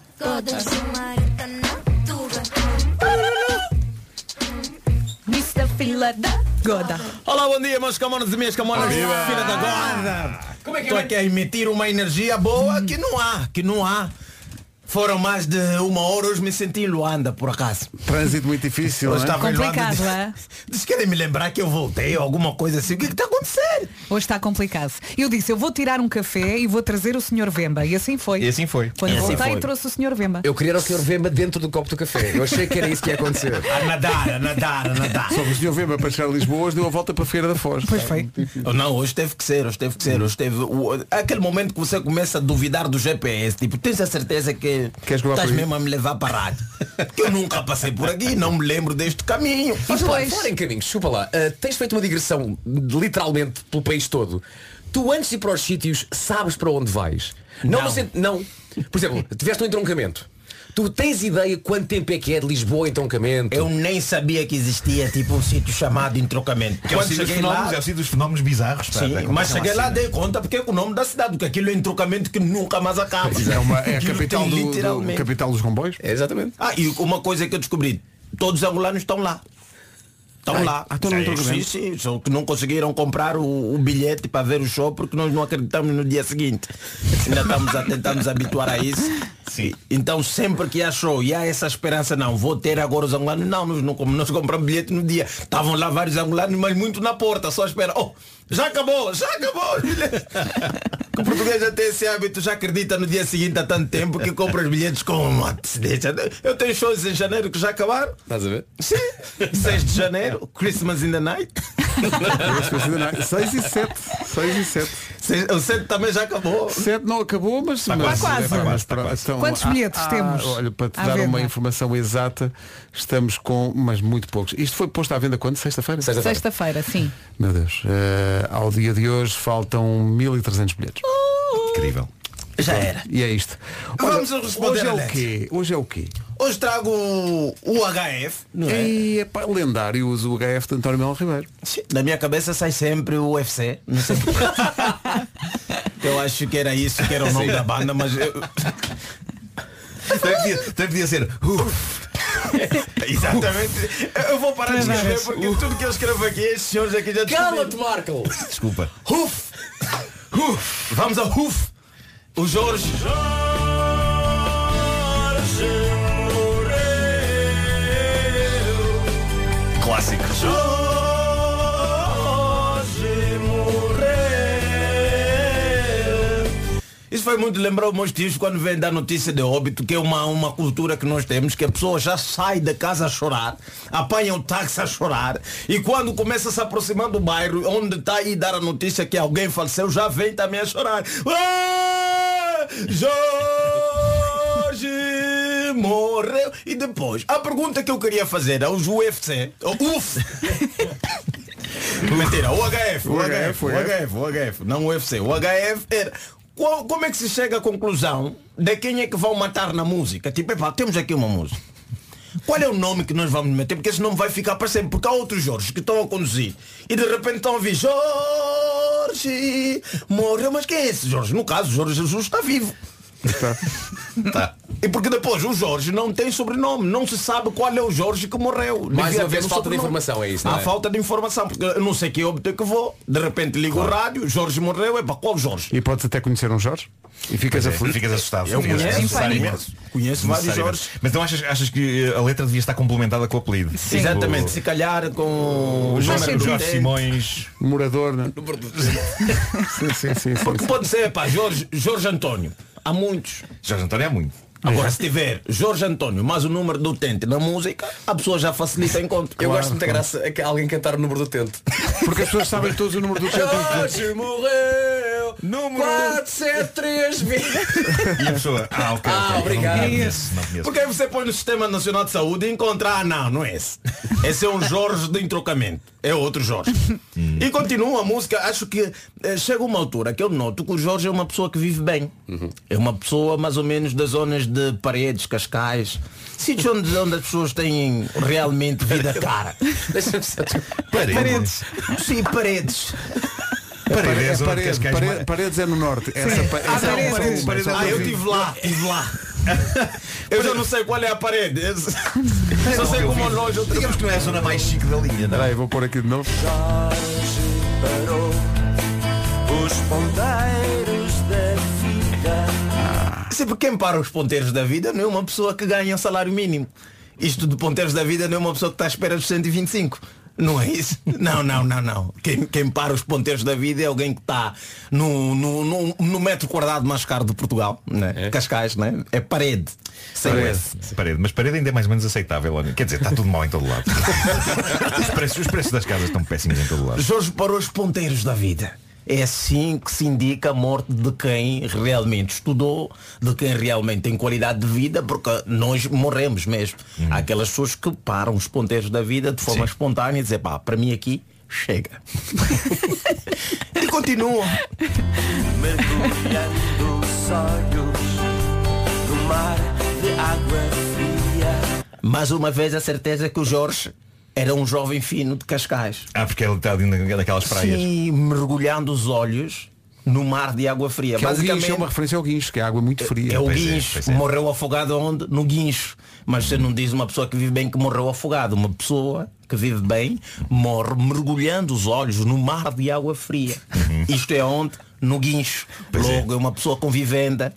Fila da Goda. Olá, bom dia, meus camonas e minhas camonas. Filha da guarda. Como é que Estou é? aqui a emitir uma energia boa que não há, que não há. Foram mais de uma hora, hoje me senti em Luanda, por acaso. Trânsito muito difícil, Hoje é? estava em Luanda. Complicado, Diz- é? Querem me lembrar que eu voltei ou alguma coisa assim. O que é que está a acontecer? Hoje está complicado. Eu disse, eu vou tirar um café e vou trazer o Sr. Vemba. E assim foi. E assim foi. Quando E assim voltei, foi. trouxe o Sr. Vemba. Eu queria o senhor Vemba dentro do copo do café. Eu achei que era isso que ia acontecer. A nadar, a nadar, a nadar. Só que o senhor Vemba para chegar a Lisboa hoje deu a volta para a Feira da Foz. Pois foi. Oh, Não, hoje teve que ser, hoje teve que ser, hoje teve o- aquele momento que você começa a duvidar do GPS, tipo, tens a certeza que que Queres que estás mesmo a me levar para a rádio. Que eu nunca passei por aqui, não me lembro deste caminho. E falar, falar em caminhos, chupa lá, ah, tens feito uma digressão literalmente pelo país todo. Tu antes de ir para os sítios sabes para onde vais. Não, Não. não. Por exemplo, tiveste um entroncamento. Tu tens ideia quanto tempo é que é de Lisboa a entroncamento? Eu nem sabia que existia tipo um sítio chamado entrocamento. Que é o sítio dos fenómenos, é o sítio dos fenómenos bizarros. pá, Sim, é como mas chama cheguei lá, dei conta porque é o nome da cidade, porque aquilo é entrocamento que nunca mais acaba. É, uma, é a capital, tem do, capital dos comboios? É, exatamente. Ah, e uma coisa que eu descobri, todos os angolanos estão lá. Estão Ai, lá. ah, estão no entroncamento? sim, sim, só que não conseguiram comprar o, o bilhete para ver o show porque nós não acreditamos no dia seguinte. Ainda estamos a tentar nos habituar a isso. Sim. Então sempre que há show e há essa esperança, não, vou ter agora os angolanos, não, nós, não, como nós compramos bilhete no dia. Estavam lá vários angolanos, mas muito na porta, só espera. Oh, já acabou, já acabou os bilhetes. Que o português já tem esse hábito, já acredita no dia seguinte há tanto tempo que compra os bilhetes com uma antecedência. Eu tenho shows em janeiro que já acabaram. Estás a ver? Sim. 6 de janeiro, Christmas in the Night. 6 e 7. 6 e 7. Seis- O 7 também já acabou. 7 não acabou, mas, mas, quase. mas pronto, está quase. Então, Quantos há- bilhetes há- temos Olha, para te dar venda? uma informação exata, estamos com, mas muito poucos. Isto foi posto à venda quando? Sexta-feira? Sexta-feira, sim. Meu Deus. eh, ao dia de hoje faltam 1300 bilhetes. Incrível. Já era. E é isto. Vamos responder hoje é a o quê? Hoje é o quê? Hoje trago o HF, não é? E é pá, lendário uso o HF de António Melo Ribeiro. Sim, Da minha cabeça sai sempre o UFC. Não sei. Eu acho que era isso que era o nome da banda, mas eu... Também podia, também podia ser. "Uf". Exatamente. Eu vou parar de escrever porque tudo que eu escrevo aqui, estes senhores aqui já Cala-te, Marco! Desculpa. Ruf! Ruf! Vamos ao Ruf! O Jorge. Clássico. Isso foi muito lembrar os meus tios quando vêm dar notícia de óbito, que é uma, uma cultura que nós temos, que a pessoa já sai da casa a chorar, apanha o táxi a chorar, e quando começa a se aproximar do bairro onde está aí dar a notícia que alguém faleceu, já vem também a chorar. Ah, Jorge morreu. E depois, a pergunta que eu queria fazer aos UFC, UF, Mentira, o HF, o HF, o HF, o HF, não o UFC. O HF era. Qual- como é que se chega à conclusão de quem é que vão matar na música? Tipo, epá, temos aqui uma música. Qual é o nome que nós vamos meter? Porque esse nome vai ficar para sempre. Porque há outros Jorge que estão a conduzir e de repente estão a ouvir Jorge morreu. Mas quem é esse Jorge? No caso, Jorge Jesus está vivo. Tá. E porque depois o Jorge não tem sobrenome, não se sabe qual é o Jorge que morreu. Mais Devia uma vez um falta de sobrenome. informação, é isso, não Há é? falta de informação, porque eu não sei que óbito que vou. De repente ligo o rádio, Jorge morreu, é para qual Jorge? E podes até conhecer um Jorge e ficas é, aflito. ficas assustado. Eu conheço, conheço. imenso. Conheço vários. Jorges. Mas então achas, achas que a letra devia estar complementada com o apelido? Exatamente, Tipo, se calhar com o o Jorge, Jorge. Simões. Morador, né? sim, sim, sim, sim, Porque sim. pode ser, pá, Jorge, Jorge António. Há muitos. Jorge António é muito. Agora, se tiver Jorge António mais o número do utente na música, a pesua já facilita encontro. Eu gosto muita graça a que alguém cantar o número do tente. Porque as pessoas sabem todos o número do tempo. Jorge morreu! Número 473 E a pessoa, ah, ok, Ah, ok, obrigado. Não conheço, não conheço. Porque aí você põe no Sistema Nacional de Saúde e encontra, ah não, não é esse. Esse é um Jorge de entrocamento. É outro Jorge. E continua a música, acho que eh, chega uma altura que eu noto que o Jorge é uma pessoa que vive bem. É uma pessoa mais ou menos das zonas de paredes, cascais, sítios onde, onde as pessoas têm realmente vida cara. Deixa-me só- Paredes. Sim, paredes. Paredes, É onde parede, Cascais parede- mais- paredes é no norte. Essa, pa- Ah, essa é paredes, uma- paredes, uma- Ah, eu estive lá, estive lá. Eu já não sei qual é a parede. Eu Só sei como é longe. Digamos que não é a zona mais chique da linha, não é? Peraí, vou pôr aqui de novo. Os ponteiros da vida. Sempre quem para os ponteiros da vida não é uma pessoa que ganha um salário mínimo. Isto de ponteiros da vida não é uma pessoa que está à espera dos 125. Não é isso? Não, não, não, não. Quem, quem para os ponteiros da vida é alguém que está no, no, no, no metro quadrado mais caro de Portugal. Né? Cascais, né? É parede. Sem Parede. S. Parede. Mas parede ainda é mais ou menos aceitável. olha. Quer dizer, está tudo mal em todo lado. os, preços, os preços das casas estão péssimos em todo lado. Jorge para os ponteiros da vida. É assim que se indica a morte de quem realmente estudou, de quem realmente tem qualidade de vida, porque nós morremos mesmo. Há aquelas pessoas que param os ponteiros da vida de forma espontânea e dizer, pá, para mim aqui chega. e fria. Mais uma vez a certeza que o Jorge era um jovem fino de Cascais. Ah, porque ele está ali naquelas praias. Sim, mergulhando os olhos no mar de água fria. Que é, o Basicamente, guincho, é uma referência ao guincho, que é água muito fria. É o Pois guincho. pois é. Morreu afogado onde? No guincho. Mas você não diz uma pessoa que vive bem que morreu afogado. Uma pessoa que vive bem morre mergulhando os olhos no mar de água fria. Isto é onde? No guincho. Logo, é. uma pessoa com vivenda.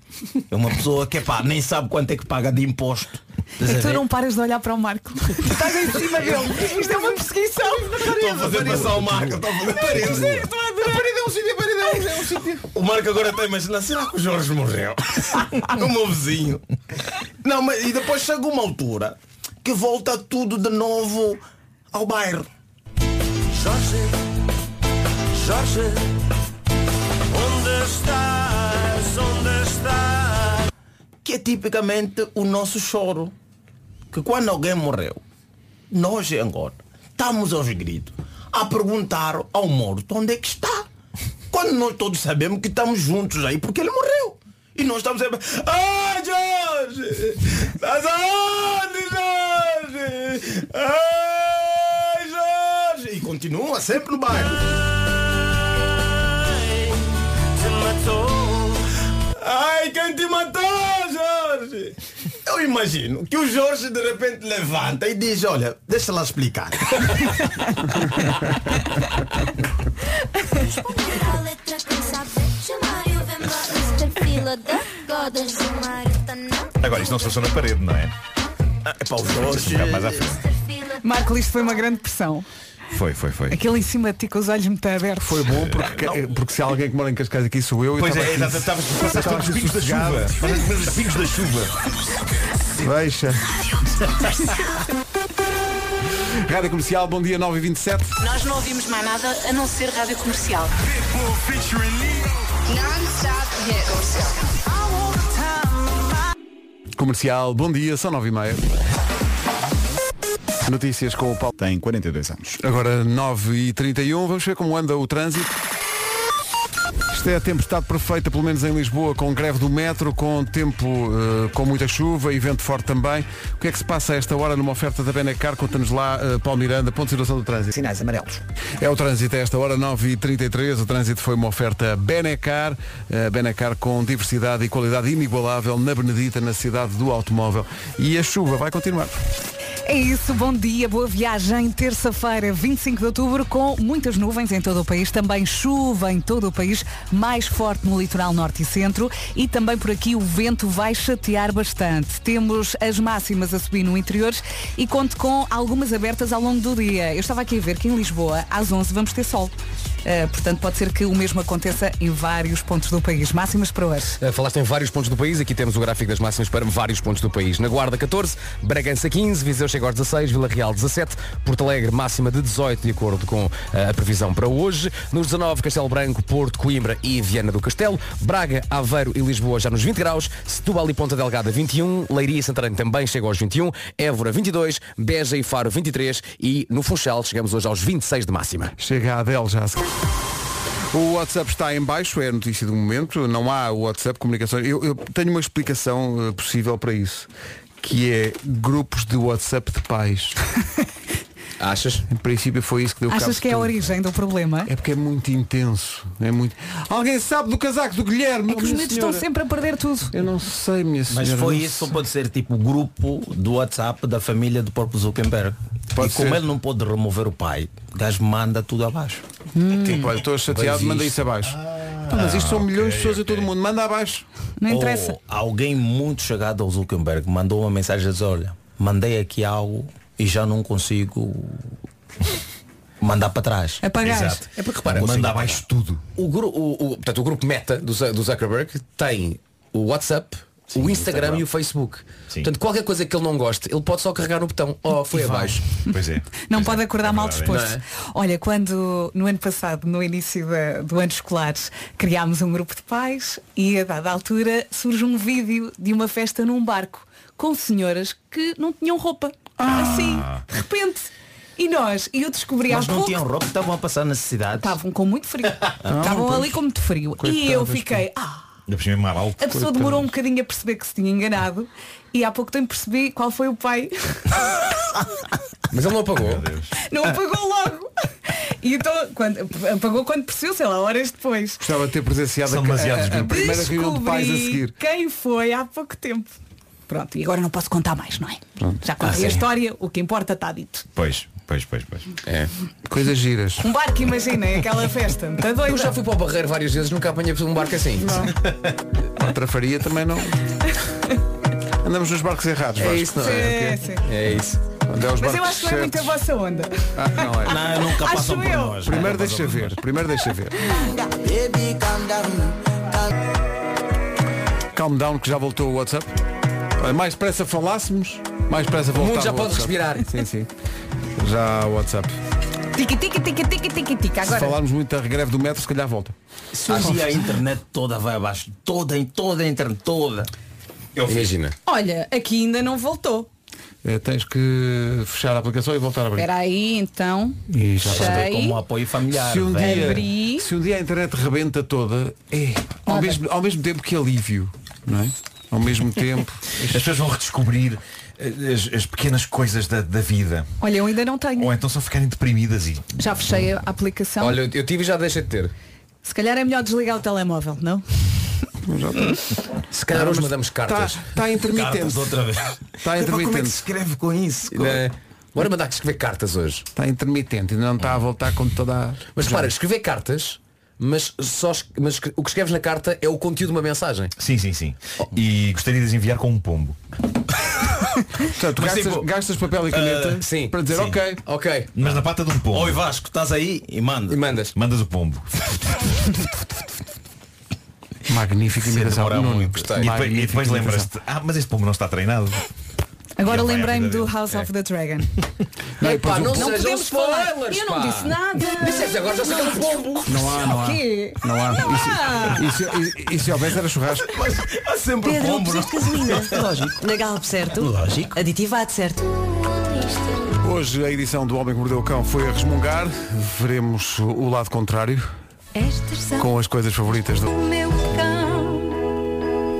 É uma pessoa que pá, nem sabe quanto é que paga de imposto. É que tu ver? não paras de olhar para o Marco. Estás em cima dele. Isto é uma perseguição. Estou a fazer passar o Marco. Estou a fazer parede. A parede é um sítio, parede é um sítio. O Marco agora está a imaginar, será que o Jorge morreu? o meu vizinho. Não, mas e depois chega uma altura que volta tudo de novo ao bairro. Jorge, Jorge, Que é tipicamente o nosso choro. Que quando alguém morreu, nós agora estamos aos gritos a perguntar ao morto onde é que está. Quando nós todos sabemos que estamos juntos aí porque ele morreu. E nós estamos sempre. Ah, Jorge! Estás aonde, Jorge? Ah, Jorge! E continua sempre no bairro. Eu imagino que o Jorge de repente levanta e diz, olha, deixa lá explicar. Agora isto não se passou na parede, não é? É para o Jorge. Mais à frente. Marco, isto foi uma grande pressão. Foi, foi, foi. Aquele em cima de ti com os olhos muito abertos. Foi bom porque, porque se há alguém que mora em Cascais aqui sou eu. Pois é, exato, aqui- estavas passaste pelos pingos da chuva. Pelos pingos da chuva. Deixa. Rádio Comercial, bom dia 9 e 27 Nós não ouvimos mais nada a não ser rádio comercial. Non-stop comercial. Comercial, bom dia, são 9 e meia. Notícias com o Paulo. Tem 42 anos. Agora 9 e 31 vamos ver como anda o trânsito. Isto é a tempestade perfeita, pelo menos em Lisboa, com greve do metro, com tempo eh, com muita chuva e vento forte também. O que é que se passa a esta hora numa oferta da Benecar? Conta-nos lá, eh, Paulo Miranda, ponto de situação do trânsito. Sinais amarelos. É o trânsito a esta hora, 9h33. O trânsito foi uma oferta Benecar. Benecar com diversidade e qualidade inigualável na Benedita, na cidade do automóvel. E a chuva vai continuar. É isso, bom dia, boa viagem. Terça-feira, 25 de outubro, com muitas nuvens em todo o país, também chuva em todo o país, mais forte no litoral norte e centro e também por aqui o vento vai chatear bastante. Temos as máximas a subir no interior e conto com algumas abertas ao longo do dia. Eu estava aqui a ver que em Lisboa, às 11, vamos ter sol. Uh, portanto, pode ser que o mesmo aconteça em vários pontos do país. Máximas para hoje. Uh, Falaste em vários pontos do país, aqui temos o gráfico das máximas para vários pontos do país. Na Guarda 14, Bragança 15, Viseu chega aos 16, Vila Real 17, Porto Alegre máxima de 18 de acordo com uh, a previsão para hoje. Nos 19, Castelo Branco, Porto, Coimbra e Viana do Castelo, Braga, Aveiro e Lisboa já nos 20 graus, Setúbal e Ponta Delgada 21, Leiria e Santarém também chegam aos 21, Évora 22, Beja e Faro 23 e no Funchal chegamos hoje aos 26 de máxima. Chega a Adele já. O WhatsApp está em baixo, é a notícia do momento. Não há o WhatsApp comunicações. Eu, eu tenho uma explicação uh, possível para isso, que é grupos de WhatsApp de pais. Achas? Em princípio foi isso que deu Achas que é a origem do problema? É porque é muito intenso. É muito. Alguém sabe do casaco do Guilherme? É que os miúdos senhora? estão sempre a perder tudo. Eu não sei, minha senhora. Mas foi isso, ou pode ser tipo o grupo do WhatsApp da família do próprio Zuckerberg. Pode e como ser. ele não pode remover o pai, o gajo manda tudo abaixo. Tipo, olha, estou chateado, Vejo manda isso abaixo. Pá, mas isto são milhões de pessoas em todo o mundo, manda abaixo. Não Ou interessa. alguém muito chegado ao Zuckerberg mandou uma mensagem a dizer, olha, mandei aqui algo e já não consigo mandar para trás. Apagar. Exato. É porque repara, manda abaixo tudo. O, gru- o, o- portanto, o grupo Meta do, do Zuckerberg tem o WhatsApp, o Instagram e o Facebook. Portanto, qualquer coisa que ele não goste, ele pode só carregar no botão. Oh, foi abaixo. Pois é. Não pode acordar mal verdade, disposto. é? Olha, quando no ano passado, no início da- do ano escolar, criámos um grupo de pais e a dada altura surge um vídeo de uma festa num barco com senhoras que não tinham roupa. Assim, de repente. E nós, e eu descobri há Mas não pouco. tinham roupa, estavam a passar necessidades. Estavam com muito frio. Estavam pois. ali com muito frio. e eu fiquei, ah, é a pessoa demorou um bocadinho a perceber que se tinha enganado e há pouco tempo percebi qual foi o pai. Mas ele não apagou. Não apagou logo. E então, quando, apagou quando percebeu, sei lá, horas depois. Gostava de ter presenciado São a, demasiados a, a primeira reunião de pais a seguir. quem foi há pouco tempo. Pronto, e agora não posso contar mais, não é? Já contei Ah, a história, o que importa está dito. Pois, pois, pois, pois. É. Coisas giras. Um barco, imaginem, aquela festa. Tá doida. Eu já fui para o Barreiro várias vezes, nunca apanhei um barco assim. Outra faria também não. Andamos nos barcos errados. É isso, não Sim, é? sim. É isso. É Mas eu acho que não é muito a vossa onda. Ah, não é. Não, nunca Acho passam por eu. nós. Primeiro deixa ver. Primeiro deixa ver. Calm down que já voltou o WhatsApp. Mais depressa falássemos, mais depressa O voltava mundo já o pode respirar. Sim, sim. Já o WhatsApp. Tica, tica, tica, tica, tica, tica. Se Agora. falarmos muito da greve do metro, se calhar volta. Se um dia a internet toda vai abaixo, toda, em toda a internet, toda. Imagina. Olha, aqui ainda não voltou. Eh, tens que fechar a aplicação e voltar a abrir. Espera aí, então. E já vai. Fechei. Como apoio familiar. Se um, velho. Abri. dia, se um dia a internet rebenta toda, é ao mesmo, ao mesmo tempo que alívio, não é? Ao mesmo tempo. As pessoas vão redescobrir eh, as, as pequenas coisas da, da vida. Olha, eu ainda não tenho. Ou então só ficarem deprimidas e. Já fechei a aplicação. Olha, eu tive e já deixei de ter. Se calhar é melhor desligar o telemóvel, não? Se calhar hoje mandamos cartas. Está tá intermitente. Cartas outra vez. Está Como é que intermitente. se escreve com isso? É. Bora mandar escrever cartas hoje. Está intermitente, ainda não está a voltar com toda a. Mas para, escrever cartas, mas, só, mas o que escreves na carta é o conteúdo de uma mensagem. Sim, sim, sim. E gostaria de as enviar com um pombo. Portanto, gastas, tipo, gastas papel e caneta Ah, sim, para dizer sim. ok. Ok. Mas na pata de um pombo. Oi Vasco, estás aí e manda. E mandas. Mandas o pombo. Magnífica imitação. muito. Gostei. E depois, depois lembras-te, ah, mas este pombo não está treinado. Agora lembrei-me do. House of the Dragon. Não, Epá, não, o- sejam podemos falar. spoilers, Eu não pá. disse nada. Disseste agora já sei que é um pombo. Não há, não há. quê? Não há. E se- E se, e se houvesse era churrasco. Há sempre Pedro, pombo. não? puseste gasolina. Lógico. Na Galp, certo? Lógico. Aditivado, certo? Hoje a edição do Homem que Mordeu o Cão foi a resmungar. Veremos o- lado contrário Estas são com as coisas favoritas do. meu cão.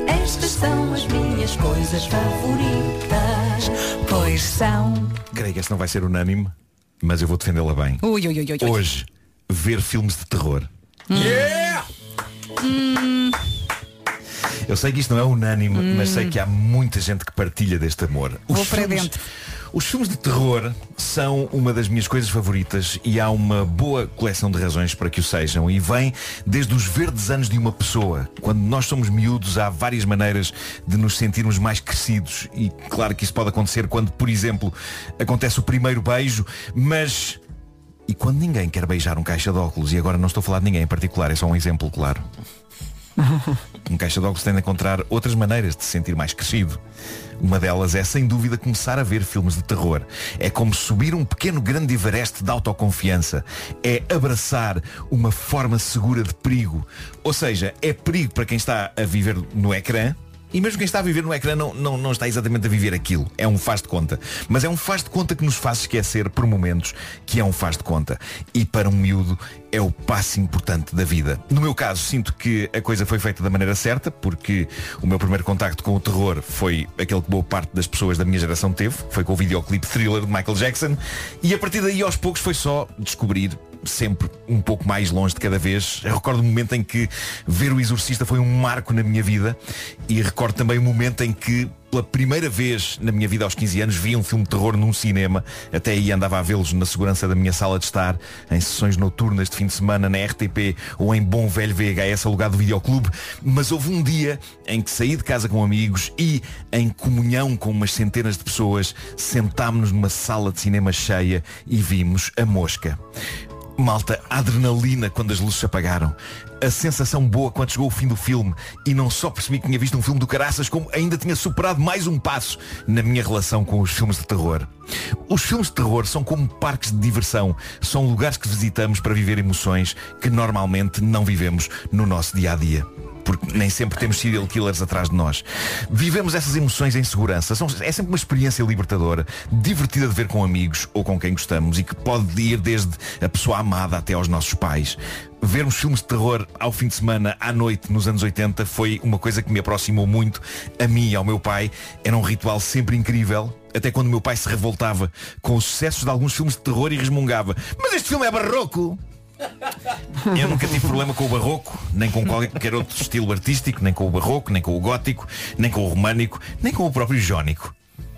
Estas são as minhas coisas favoritas. Pois são. Creio que este não vai ser unânime, mas eu vou defendê-la bem. Ui, ui, ui. Hoje, ver filmes de terror. Yeah! Eu sei que isto não é unânime, mas sei que há muita gente que partilha deste amor. Os Vou para filmes- dentro. Os filmes de terror são uma das minhas coisas favoritas e há uma boa coleção de razões para que o sejam e vem desde os verdes anos de uma pessoa. Quando nós somos miúdos há várias maneiras de nos sentirmos mais crescidos e claro que isso pode acontecer quando, por exemplo, acontece o primeiro beijo, mas e quando ninguém quer beijar um caixa de óculos, e agora não estou a falar de ninguém em particular, é só um exemplo, claro. Um caixa de óculos tem de encontrar outras maneiras de se sentir mais crescido. Uma delas é, sem dúvida, começar a ver filmes de terror. É como subir um pequeno grande Everest de autoconfiança. É abraçar uma forma segura de perigo. Ou seja, é perigo para quem está a viver no ecrã, e mesmo quem está a viver no ecrã não, não, não está exatamente a viver aquilo. É um faz de conta. Mas é um faz de conta que nos faz esquecer por momentos que é um faz de conta. E para um miúdo é o passo importante da vida. No meu caso, sinto que a coisa foi feita da maneira certa, porque o meu primeiro contacto com o terror foi aquele que boa parte das pessoas da minha geração teve, foi com o videoclipe Thriller de Michael Jackson, e a partir daí aos poucos foi só descobrir sempre um pouco mais longe de cada vez. Eu recordo o momento em que ver o Exorcista foi um marco na minha vida e recordo também o momento em que pela primeira vez na minha vida aos 15 anos vi um filme de terror num cinema. Até aí andava a vê-los na segurança da minha sala de estar, em sessões noturnas de fim de semana na RTP ou em bom velho VHS alugado do videoclube. Mas houve um dia em que saí de casa com amigos e, em comunhão com umas centenas de pessoas, sentámos-nos numa sala de cinema cheia e vimos a mosca. Malta, a adrenalina quando as luzes se apagaram. a sensação boa quando chegou o fim do filme e não só percebi que tinha visto um filme do caraças, como ainda tinha superado mais um passo na minha relação com os filmes de terror. Os filmes de terror são como parques de diversão, são lugares que visitamos para viver emoções que normalmente não vivemos no nosso dia a dia porque nem sempre temos serial killers atrás de nós. Vivemos essas emoções em segurança. São- é sempre uma experiência libertadora, divertida de ver com amigos ou com quem gostamos e que pode ir desde a pessoa amada até aos nossos pais. Vermos filmes de terror ao fim de semana, à noite, nos anos 80, foi uma coisa que me aproximou muito a mim e ao meu pai. Era um ritual sempre incrível. Até quando meu pai se revoltava com os sucessos de alguns filmes de terror e resmungava Mas este filme é barroco! Eu nunca tive problema com o barroco, nem com qualquer outro estilo artístico, nem com o barroco, nem com o gótico, nem com o românico, nem com o próprio jónico.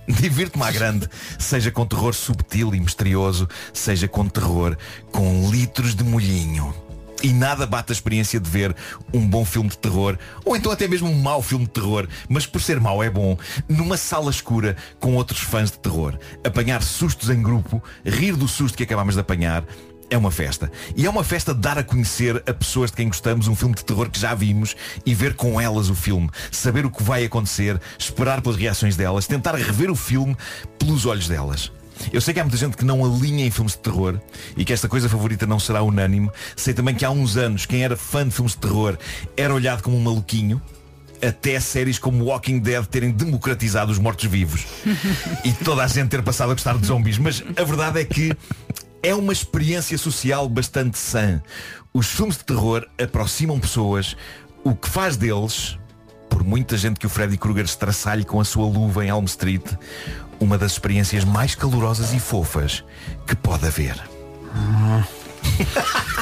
Divirto-me à grande, seja com terror subtil e misterioso, seja com terror com litros de molhinho. E nada bate a experiência de ver um bom filme de terror, ou então até mesmo um mau filme de terror, mas por ser mau é bom, numa sala escura com outros fãs de terror. Apanhar sustos em grupo, rir do susto que acabámos de apanhar, é uma festa. E é uma festa de dar a conhecer a pessoas de quem gostamos um filme de terror que já vimos e ver com elas o filme. Saber o que vai acontecer, esperar pelas reações delas, tentar rever o filme pelos olhos delas. Eu sei que há muita gente que não alinha em filmes de terror e que esta coisa favorita não será unânime. Sei também que há uns anos quem era fã de filmes de terror era olhado como um maluquinho até séries como Walking Dead terem democratizado os mortos-vivos e toda a gente ter passado a gostar de zombies. Mas a verdade é que é uma experiência social bastante sã. Os filmes de terror aproximam pessoas, o que faz deles, por muita gente que o Freddy Krueger estraçalhe com a sua luva em Elm Street, uma das experiências mais calorosas e fofas que pode haver.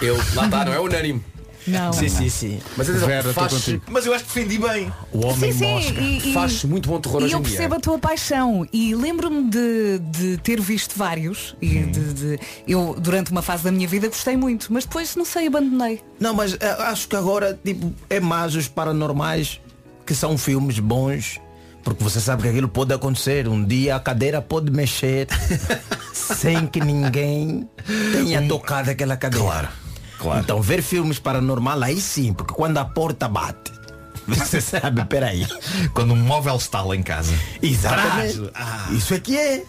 Eu, lá está, não é unânime. Não. Sim, sim, sim. Mas atenção, Vera, faz. Mas eu acho que defendi bem. O Sim, sim, e- e- Faz muito bom terror E hoje eu em dia. percebo a tua paixão e lembro-me de, de ter visto vários e Hum. de, de- eu durante uma fase da minha vida gostei muito, mas depois não sei, abandonei. Não, mas eh, acho que agora tipo, é mais os paranormais que são filmes bons. Porque você sabe que aquilo pode acontecer. Um dia a cadeira pode mexer sem que ninguém tenha tocado aquela cadeira. Claro, claro. Então ver filmes paranormal aí sim, porque quando a porta bate, você sabe, peraí. Quando um móvel está lá em casa. Exatamente. Isso é que é.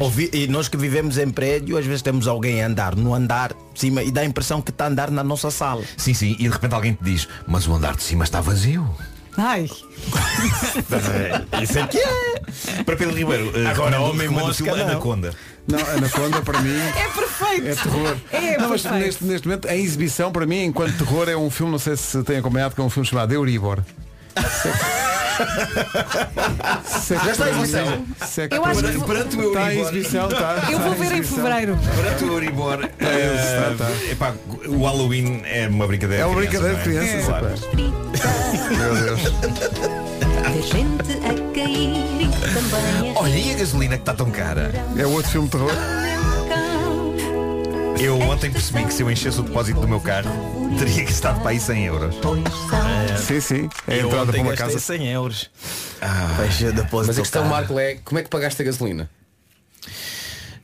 Ouvi- e nós que vivemos em prédio, às vezes temos alguém a andar no andar de cima e dá a impressão que está a andar na nossa sala. Sim, sim, e de repente alguém te diz, mas o andar de cima está vazio. Ai. Isso é que é. Para Pedro Ribeiro, eh, Agora, Homem filme não. Anaconda. Não, Anaconda para mim É perfeito. é terror. É não, mas neste, neste momento a exibição para mim, enquanto terror, é um filme, não sei se tem acompanhado, que é um filme chamado Euribor. Se é que Já está em exibição. se é que Eu acho que vou- Perante o Euribor. Está em exibição, está. Eu vou ver em fevereiro. Perante o Euribor, eh, está, está. epá, o Halloween é uma brincadeira É uma de criança, brincadeira de não é? crianças, Claro. Meu Deus. Gente a cair e também a Olha, e a gasolina que está tão cara? É outro filme de terror. Eu ontem percebi que se eu enchesse o depósito do meu carro, teria gastado para aí 100 euros. Sim, sim. É a Eu entrada para uma casa. 100 euros. Depósito Mas a questão. Marco, é como é que pagaste a gasolina?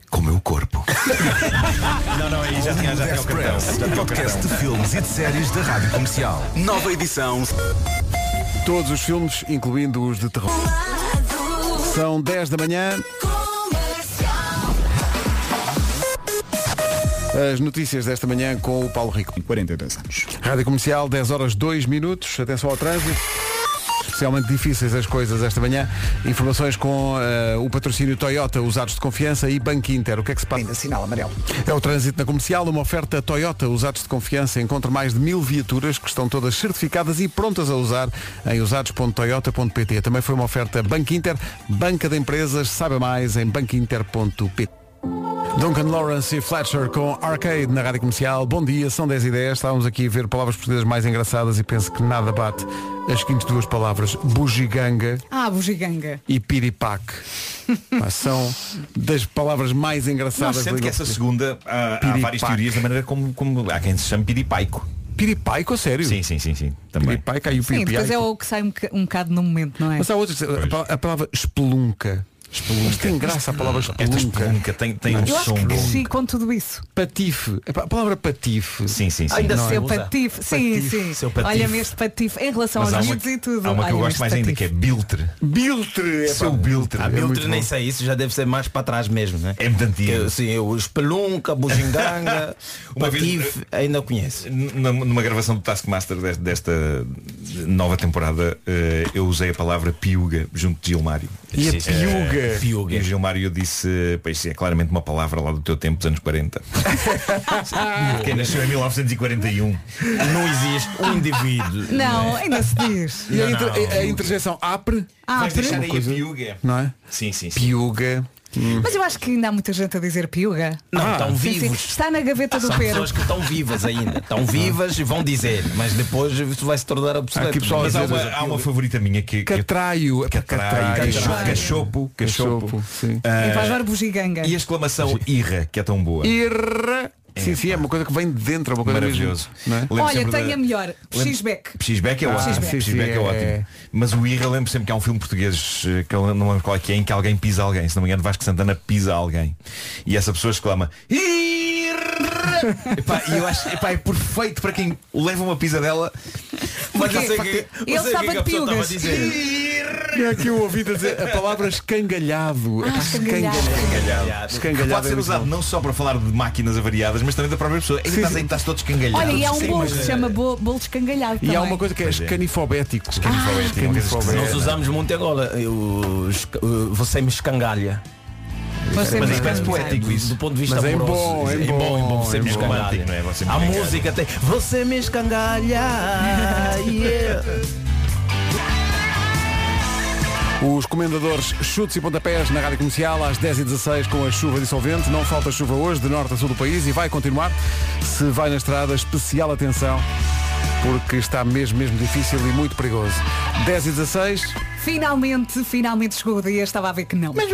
Com o meu corpo. Não, não, aí já tinha, já tinha o cartão. Já tinha o podcast de filmes e de séries da Rádio Comercial. Nova edição. Todos os filmes, incluindo os de terror. São 10 da manhã. As notícias desta manhã com o Paulo Rico. 42 anos. Rádio Comercial, 10 horas 2 minutos. Atenção ao trânsito. Especialmente difíceis as coisas esta manhã. Informações com eh, o patrocínio Toyota, usados de confiança e Banco Inter. O que é que se passa? Ainda sinal amarelo. É o trânsito na comercial, uma oferta Toyota, usados de confiança. Encontre mais de mil viaturas que estão todas certificadas e prontas a usar em usados.toyota.pt. Também foi uma oferta Banco Inter, banca de empresas. Saiba mais em banquinter.pt. Duncan Lawrence e Fletcher com Arcade na Rádio Comercial. Bom dia, são 10 e 10. Estávamos aqui a ver palavras portuguesas mais engraçadas e penso que nada bate as seguintes duas palavras. Bugiganga Ah, bugiganga. e piripaque. São das palavras mais Não, engraçadas da sendo que essa segunda há, há Piripaque. várias teorias da maneira como, como há quem se chame piripaico. Piripaico, a sério? Sim, sim, sim, sim. Também. Piripaico, aí o Sim, depois piripaico. é o que sai um, um bocado no momento, não é? Mas há outras, a a palavra espelunca. Mas tem graça a palavra Esta espelunca. espelunca tem, tem um Eu acho som que bom. cresci com tudo isso. Patife. A palavra patife. Sim, sim, sim. Ainda Não é? se Seu patife. Sim, Patife. sim. Seu patife. Olha-me este patife. Em relação Mas aos miúdos e tudo. há uma que eu gosto mais ainda, que é Biltre. Biltre. epá. Seu Biltre. A É Biltre nem bom. sei isso, já deve ser mais para trás mesmo, né? É muito antigo. Que, sim, o Espelunca, Bujinganga, Uma vez- Patife, ainda conheço. Numa, gravação do Taskmaster desta, desta nova temporada, eh, eu usei a palavra piuga junto de Gilmário. E a Eh, piuga? piuga. E o Gilmário disse, pois é claramente uma palavra lá do teu tempo, dos anos 40. Quem nasceu em 1941. Não existe um indivíduo. Não, ainda se diz. E a, inter- a interjeição apre, Ah, Vais deixar aí a piuga. não é? Sim, sim, sim. Piuga. Mas eu acho que ainda há muita gente a dizer piuga. Não, Ah, estão Sim, sim. vivos. Está na gaveta do São Pero. pessoas que estão vivas ainda. Estão vivas e vão dizer, mas depois isso vai se tornar obsoleto. Mas há uma, há uma favorita minha que, Catraio. Epá, Catraio, catraio. cacho- cachopo, cachopo. Cachopo, sim. Ah, E agora bugiganga. e a exclamação irra, que é tão boa. Irra. Sim, sim, é uma coisa que vem de dentro, é uma coisa Maravilhoso. mesmo, é? Olha, tenho da- a melhor. Lembro- X-Back. X-Back é Ah, ótimo. X-Back é é- ótimo. Mas o Irra lembro sempre que há um filme português eh, que eu não lembro qual é que é, em que alguém pisa alguém. Se não me engano, Vasco Santana pisa alguém. E essa pessoa exclama Irra! Epá, e eu acho epá, é perfeito para quem leva uma pisadela. Mas não sei que- ele não sei o que é que a de pessoa estava a piugas. dizer. E aqui eu ouvi dizer a palavra escangalhado. Ah, escangalhado. Escangalhado. Escangalhado Pode é ser muito usado não só para falar de máquinas avariadas, mas também da própria pessoa. Sim, estás estás todo escangalhado. Olha, e há um bolo que se eh, chama bo- bolo escangalhado E há uma coisa que é é. escanifobético. Coisa escanifobético. Nós usamos muito agora. Uh, você me escangalha. Mas me isso parece escangalha. poético isso. Do ponto de vista Mas é amoroso. bom, é em em bom, em bom. bom, Você me bom. escangalha. Não é? Você me A música tem. Você me escangalha. yeah. Os comendadores chutes e pontapés na Rádio Comercial às 10h16 com a chuva dissolvente. Não falta chuva hoje, de norte a sul do país e vai continuar. Se vai na estrada, especial atenção, porque está mesmo, mesmo difícil e muito perigoso. 10h16. Finalmente, finalmente chegou o dia. Estava a ver que não. Mas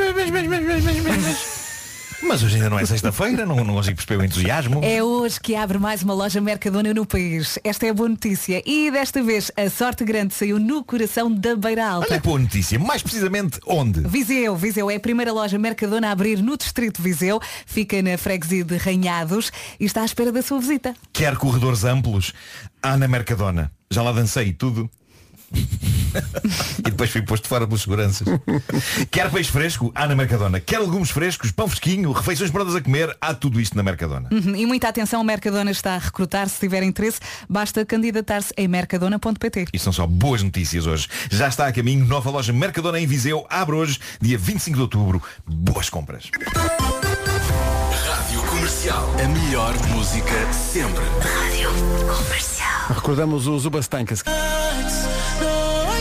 hoje ainda não é sexta-feira, não, não consigo perceber o entusiasmo. É hoje que abre mais uma loja Mercadona no país. Esta é a boa notícia. E desta vez a sorte grande saiu no coração da Beira Alta. Olha que boa notícia. Mais precisamente, onde? Viseu, Viseu é a primeira loja Mercadona a abrir no Distrito de Viseu. Fica na freguesia de Ranhados e está à espera da sua visita. Quer corredores amplos? Há na Mercadona. Já lá dancei tudo. e depois fui posto fora pelos seguranças. Quer peixe fresco? Há na Mercadona. Quer legumes frescos, pão fresquinho, refeições prontas a comer? Há tudo isto na Mercadona. Uhum, E muita atenção, a Mercadona está a recrutar. Se tiver interesse, basta candidatar-se em mercadona.pt. E são só boas notícias hoje. Já está a caminho, nova loja Mercadona em Viseu. Abre hoje, dia 25 de outubro. Boas compras. Rádio Comercial. A melhor música sempre. Rádio Comercial. Recordamos os Ubastankas.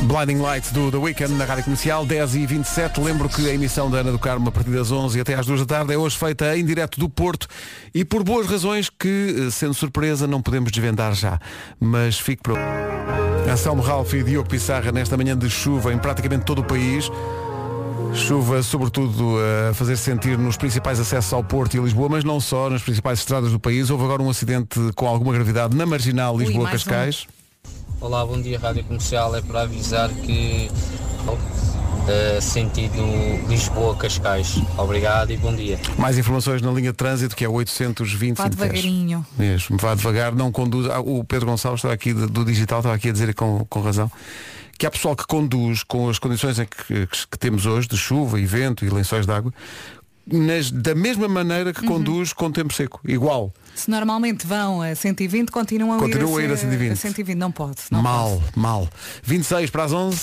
Blinding Lights do The Weekend na Rádio Comercial, 10 e 27 Lembro que a emissão da Ana do Carmo a partir das 11 e até às 2 da tarde é hoje feita em direto do Porto e por boas razões que, eh, sendo surpresa, não podemos desvendar já. Mas fique para... Anselmo Ralph e Diogo Pissarra nesta manhã de chuva em praticamente todo o país. Chuva, sobretudo, a fazer sentir nos principais acessos ao Porto e a Lisboa, mas não só, nas principais estradas do país. Houve agora um acidente com alguma gravidade na Marginal Lisboa-Cascais. Olá, bom dia Rádio Comercial. É para avisar que eh, sentido Lisboa-Cascais. Obrigado e bom dia. Mais informações na linha de trânsito que é 820 Vá 2010. devagarinho. Mesmo, vá devagar, não conduz. Ah, O Pedro Gonçalves estava aqui do digital, estava aqui a dizer com, com razão que há pessoal que conduz com as condições em que, que- que temos hoje, de chuva e vento e lençóis de água, nas- da mesma maneira que conduz com tempo seco, igual. Se normalmente vão a 120, continuam, Continuam a, ir a ir a 120. A 120. Não pode. Não mal, mal. 26 para as 11.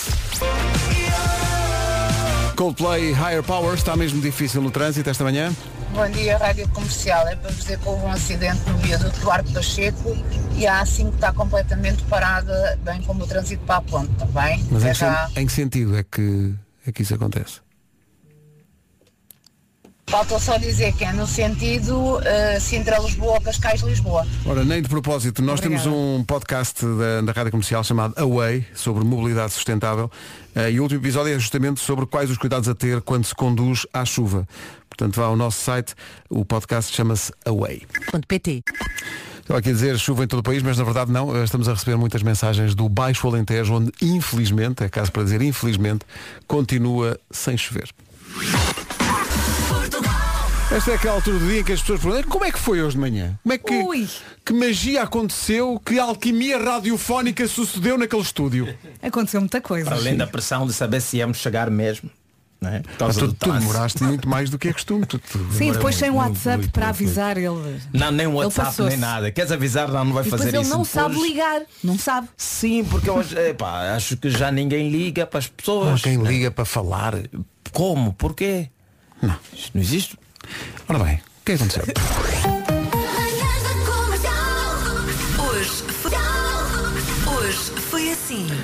Coldplay Higher Power está mesmo difícil no trânsito esta manhã. Bom dia, Rádio Comercial. É para dizer que houve um acidente no viaduto Duarte Pacheco e a A5 está completamente parada, bem como o trânsito para a ponte também. Mas em É que, em que sentido é que, é que isso acontece? Faltou só dizer que é no sentido uh, Sintra-Lisboa, Cascais-Lisboa. Ora, nem de propósito, nós Obrigada. temos um podcast da, da Rádio Comercial chamado Away, sobre mobilidade sustentável, eh, e o último episódio é justamente sobre quais os cuidados a ter quando se conduz à chuva. Portanto, vá ao nosso site, o podcast chama-se Away. .pt Estava aqui a dizer chuva em todo o país, mas na verdade não. Eh, Estamos a receber muitas mensagens do Baixo Alentejo, onde infelizmente, é caso para dizer infelizmente, continua sem chover. Esta é aquela altura do dia em que as pessoas perguntam como é que foi hoje de manhã? Como é que, que magia aconteceu? Que alquimia radiofónica sucedeu naquele estúdio? Aconteceu muita coisa. Para além da pressão de saber se íamos chegar mesmo. Não é? Ah, tu, tu demoraste muito mais do que é costume. Tu, tu Sim, depois sem WhatsApp muito, para muito, avisar ele. Não, nem Ele WhatsApp, nem nada. Queres avisar? Não, não vai E fazer ele isso. não sabe Depois- ligar. Não sabe. Sim, porque hoje, epá, acho que já ninguém liga para as pessoas. Ah, quem liga para falar. Como? Porquê? Não. Isto não existe. Ora bem, o que é aconteceu?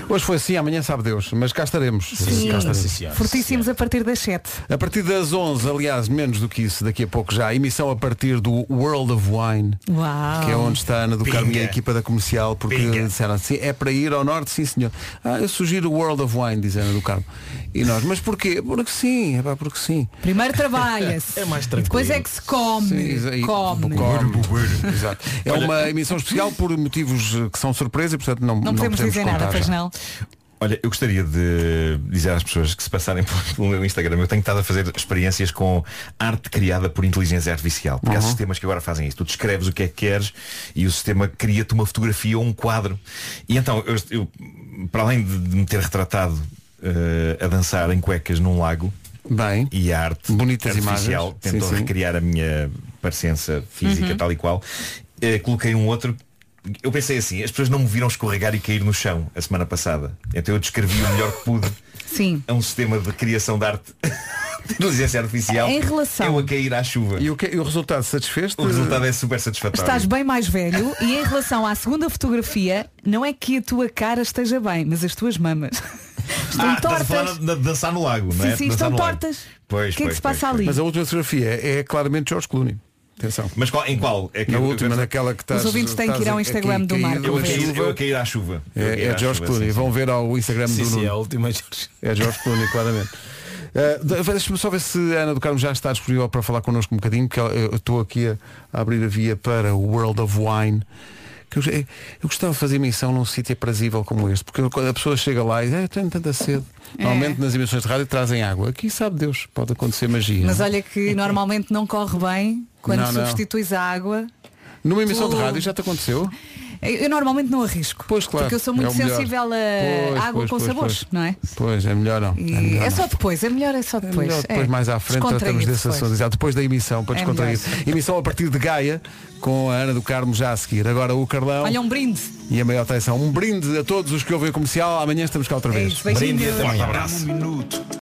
Hoje foi assim, amanhã sabe Deus, mas cá estaremos. Sim. Cá estaremos. Fortíssimos a partir das 7. A partir das 11, aliás, menos do que isso, daqui a pouco já, emissão a partir do World of Wine, Uau. que é onde está a Ana do Pinga. Carmo e a equipa da comercial, porque disseram assim, é para ir ao norte, sim senhor. Ah, eu sugiro o World of Wine, diz a Ana do Carmo. E nós, mas porquê? Porque sim, é pá, porque sim. Primeiro trabalha-se. É mais E Depois é que se come. Sim, e- come. come. Exato. É uma emissão especial por motivos que são surpresa e portanto não, Não podemos dizer nada, pois não. Olha, eu gostaria de dizer às pessoas que se passarem pelo meu Instagram, eu tenho estado a fazer experiências com arte criada por inteligência artificial. Porque há Uhum. sistemas que agora fazem isso. Tu descreves o que é que queres e o sistema cria-te uma fotografia ou um quadro. E então, eu, eu, para além de me ter retratado eh, a dançar em cuecas num lago, Bem, e a arte Bonitas artificial imagens. tentou Sim, sim. recriar a minha parecença física Uhum. tal e qual. Eh, coloquei um outro. Eu pensei assim, as pessoas não me viram escorregar e cair no chão a semana passada. Então eu descrevi o melhor que pude Sim. a um sistema de criação de arte de inteligência artificial. Em relação- Eu a cair à chuva. E o, que, e o resultado satisfez O resultado é super satisfatório. Estás bem mais velho e em relação à segunda fotografia, não é que a tua cara esteja bem, mas as tuas mamas estão Ah, estás a tortas. falar de, dançar no lago, não é? Sim, sim, Dançar estão tortas. Pois, O que é que se passa pois, ali? Mas a última fotografia é claramente George Clooney. Atenção. Mas qual, em qual? É que Na eu- última, eu- naquela que estás. Os ouvintes têm que ir ao Instagram aqui do Marco. Eu a cair, eu a cair à chuva. É, é George chuva, Clooney. sim, sim. Vão ver ao Instagram Sim, do sim, Nuno. é a última Jorge. É George Clooney, claramente. Uh, de- Deixa-me só ver se a Ana do Carmo já está disponível para falar connosco um bocadinho, porque eu estou aqui a, a abrir a via para o World of Wine. Que eu, eu gostava de fazer emissão num sítio aprazível como este, porque quando a pessoa chega lá e diz, "Eh, tenho tanta sede. É. Normalmente nas emissões de rádio trazem água. Aqui sabe Deus, pode acontecer magia. Mas olha que normalmente não corre bem quando Não, não. substituis a água. Numa emissão Tu- de rádio já te aconteceu? Eu normalmente não arrisco. Pois claro. Porque eu sou muito é melhor. sensível a Pois, água pois, com pois, sabores, pois. não é? Pois, é melhor não. E é melhor é não. só depois, é melhor é só É depois. melhor depois É. mais à frente tratamos desse depois. assunto. Exato, depois da emissão, para É descontrair. Emissão a partir de Gaia, com a Ana do Carmo já a seguir. Agora o Carlão Olha um brinde. e a maior atenção. Um brinde a todos os que ouvem o comercial. Amanhã estamos cá outra É vez. isso, beijinhos. Brinde, amanhã. abraço. Um minuto.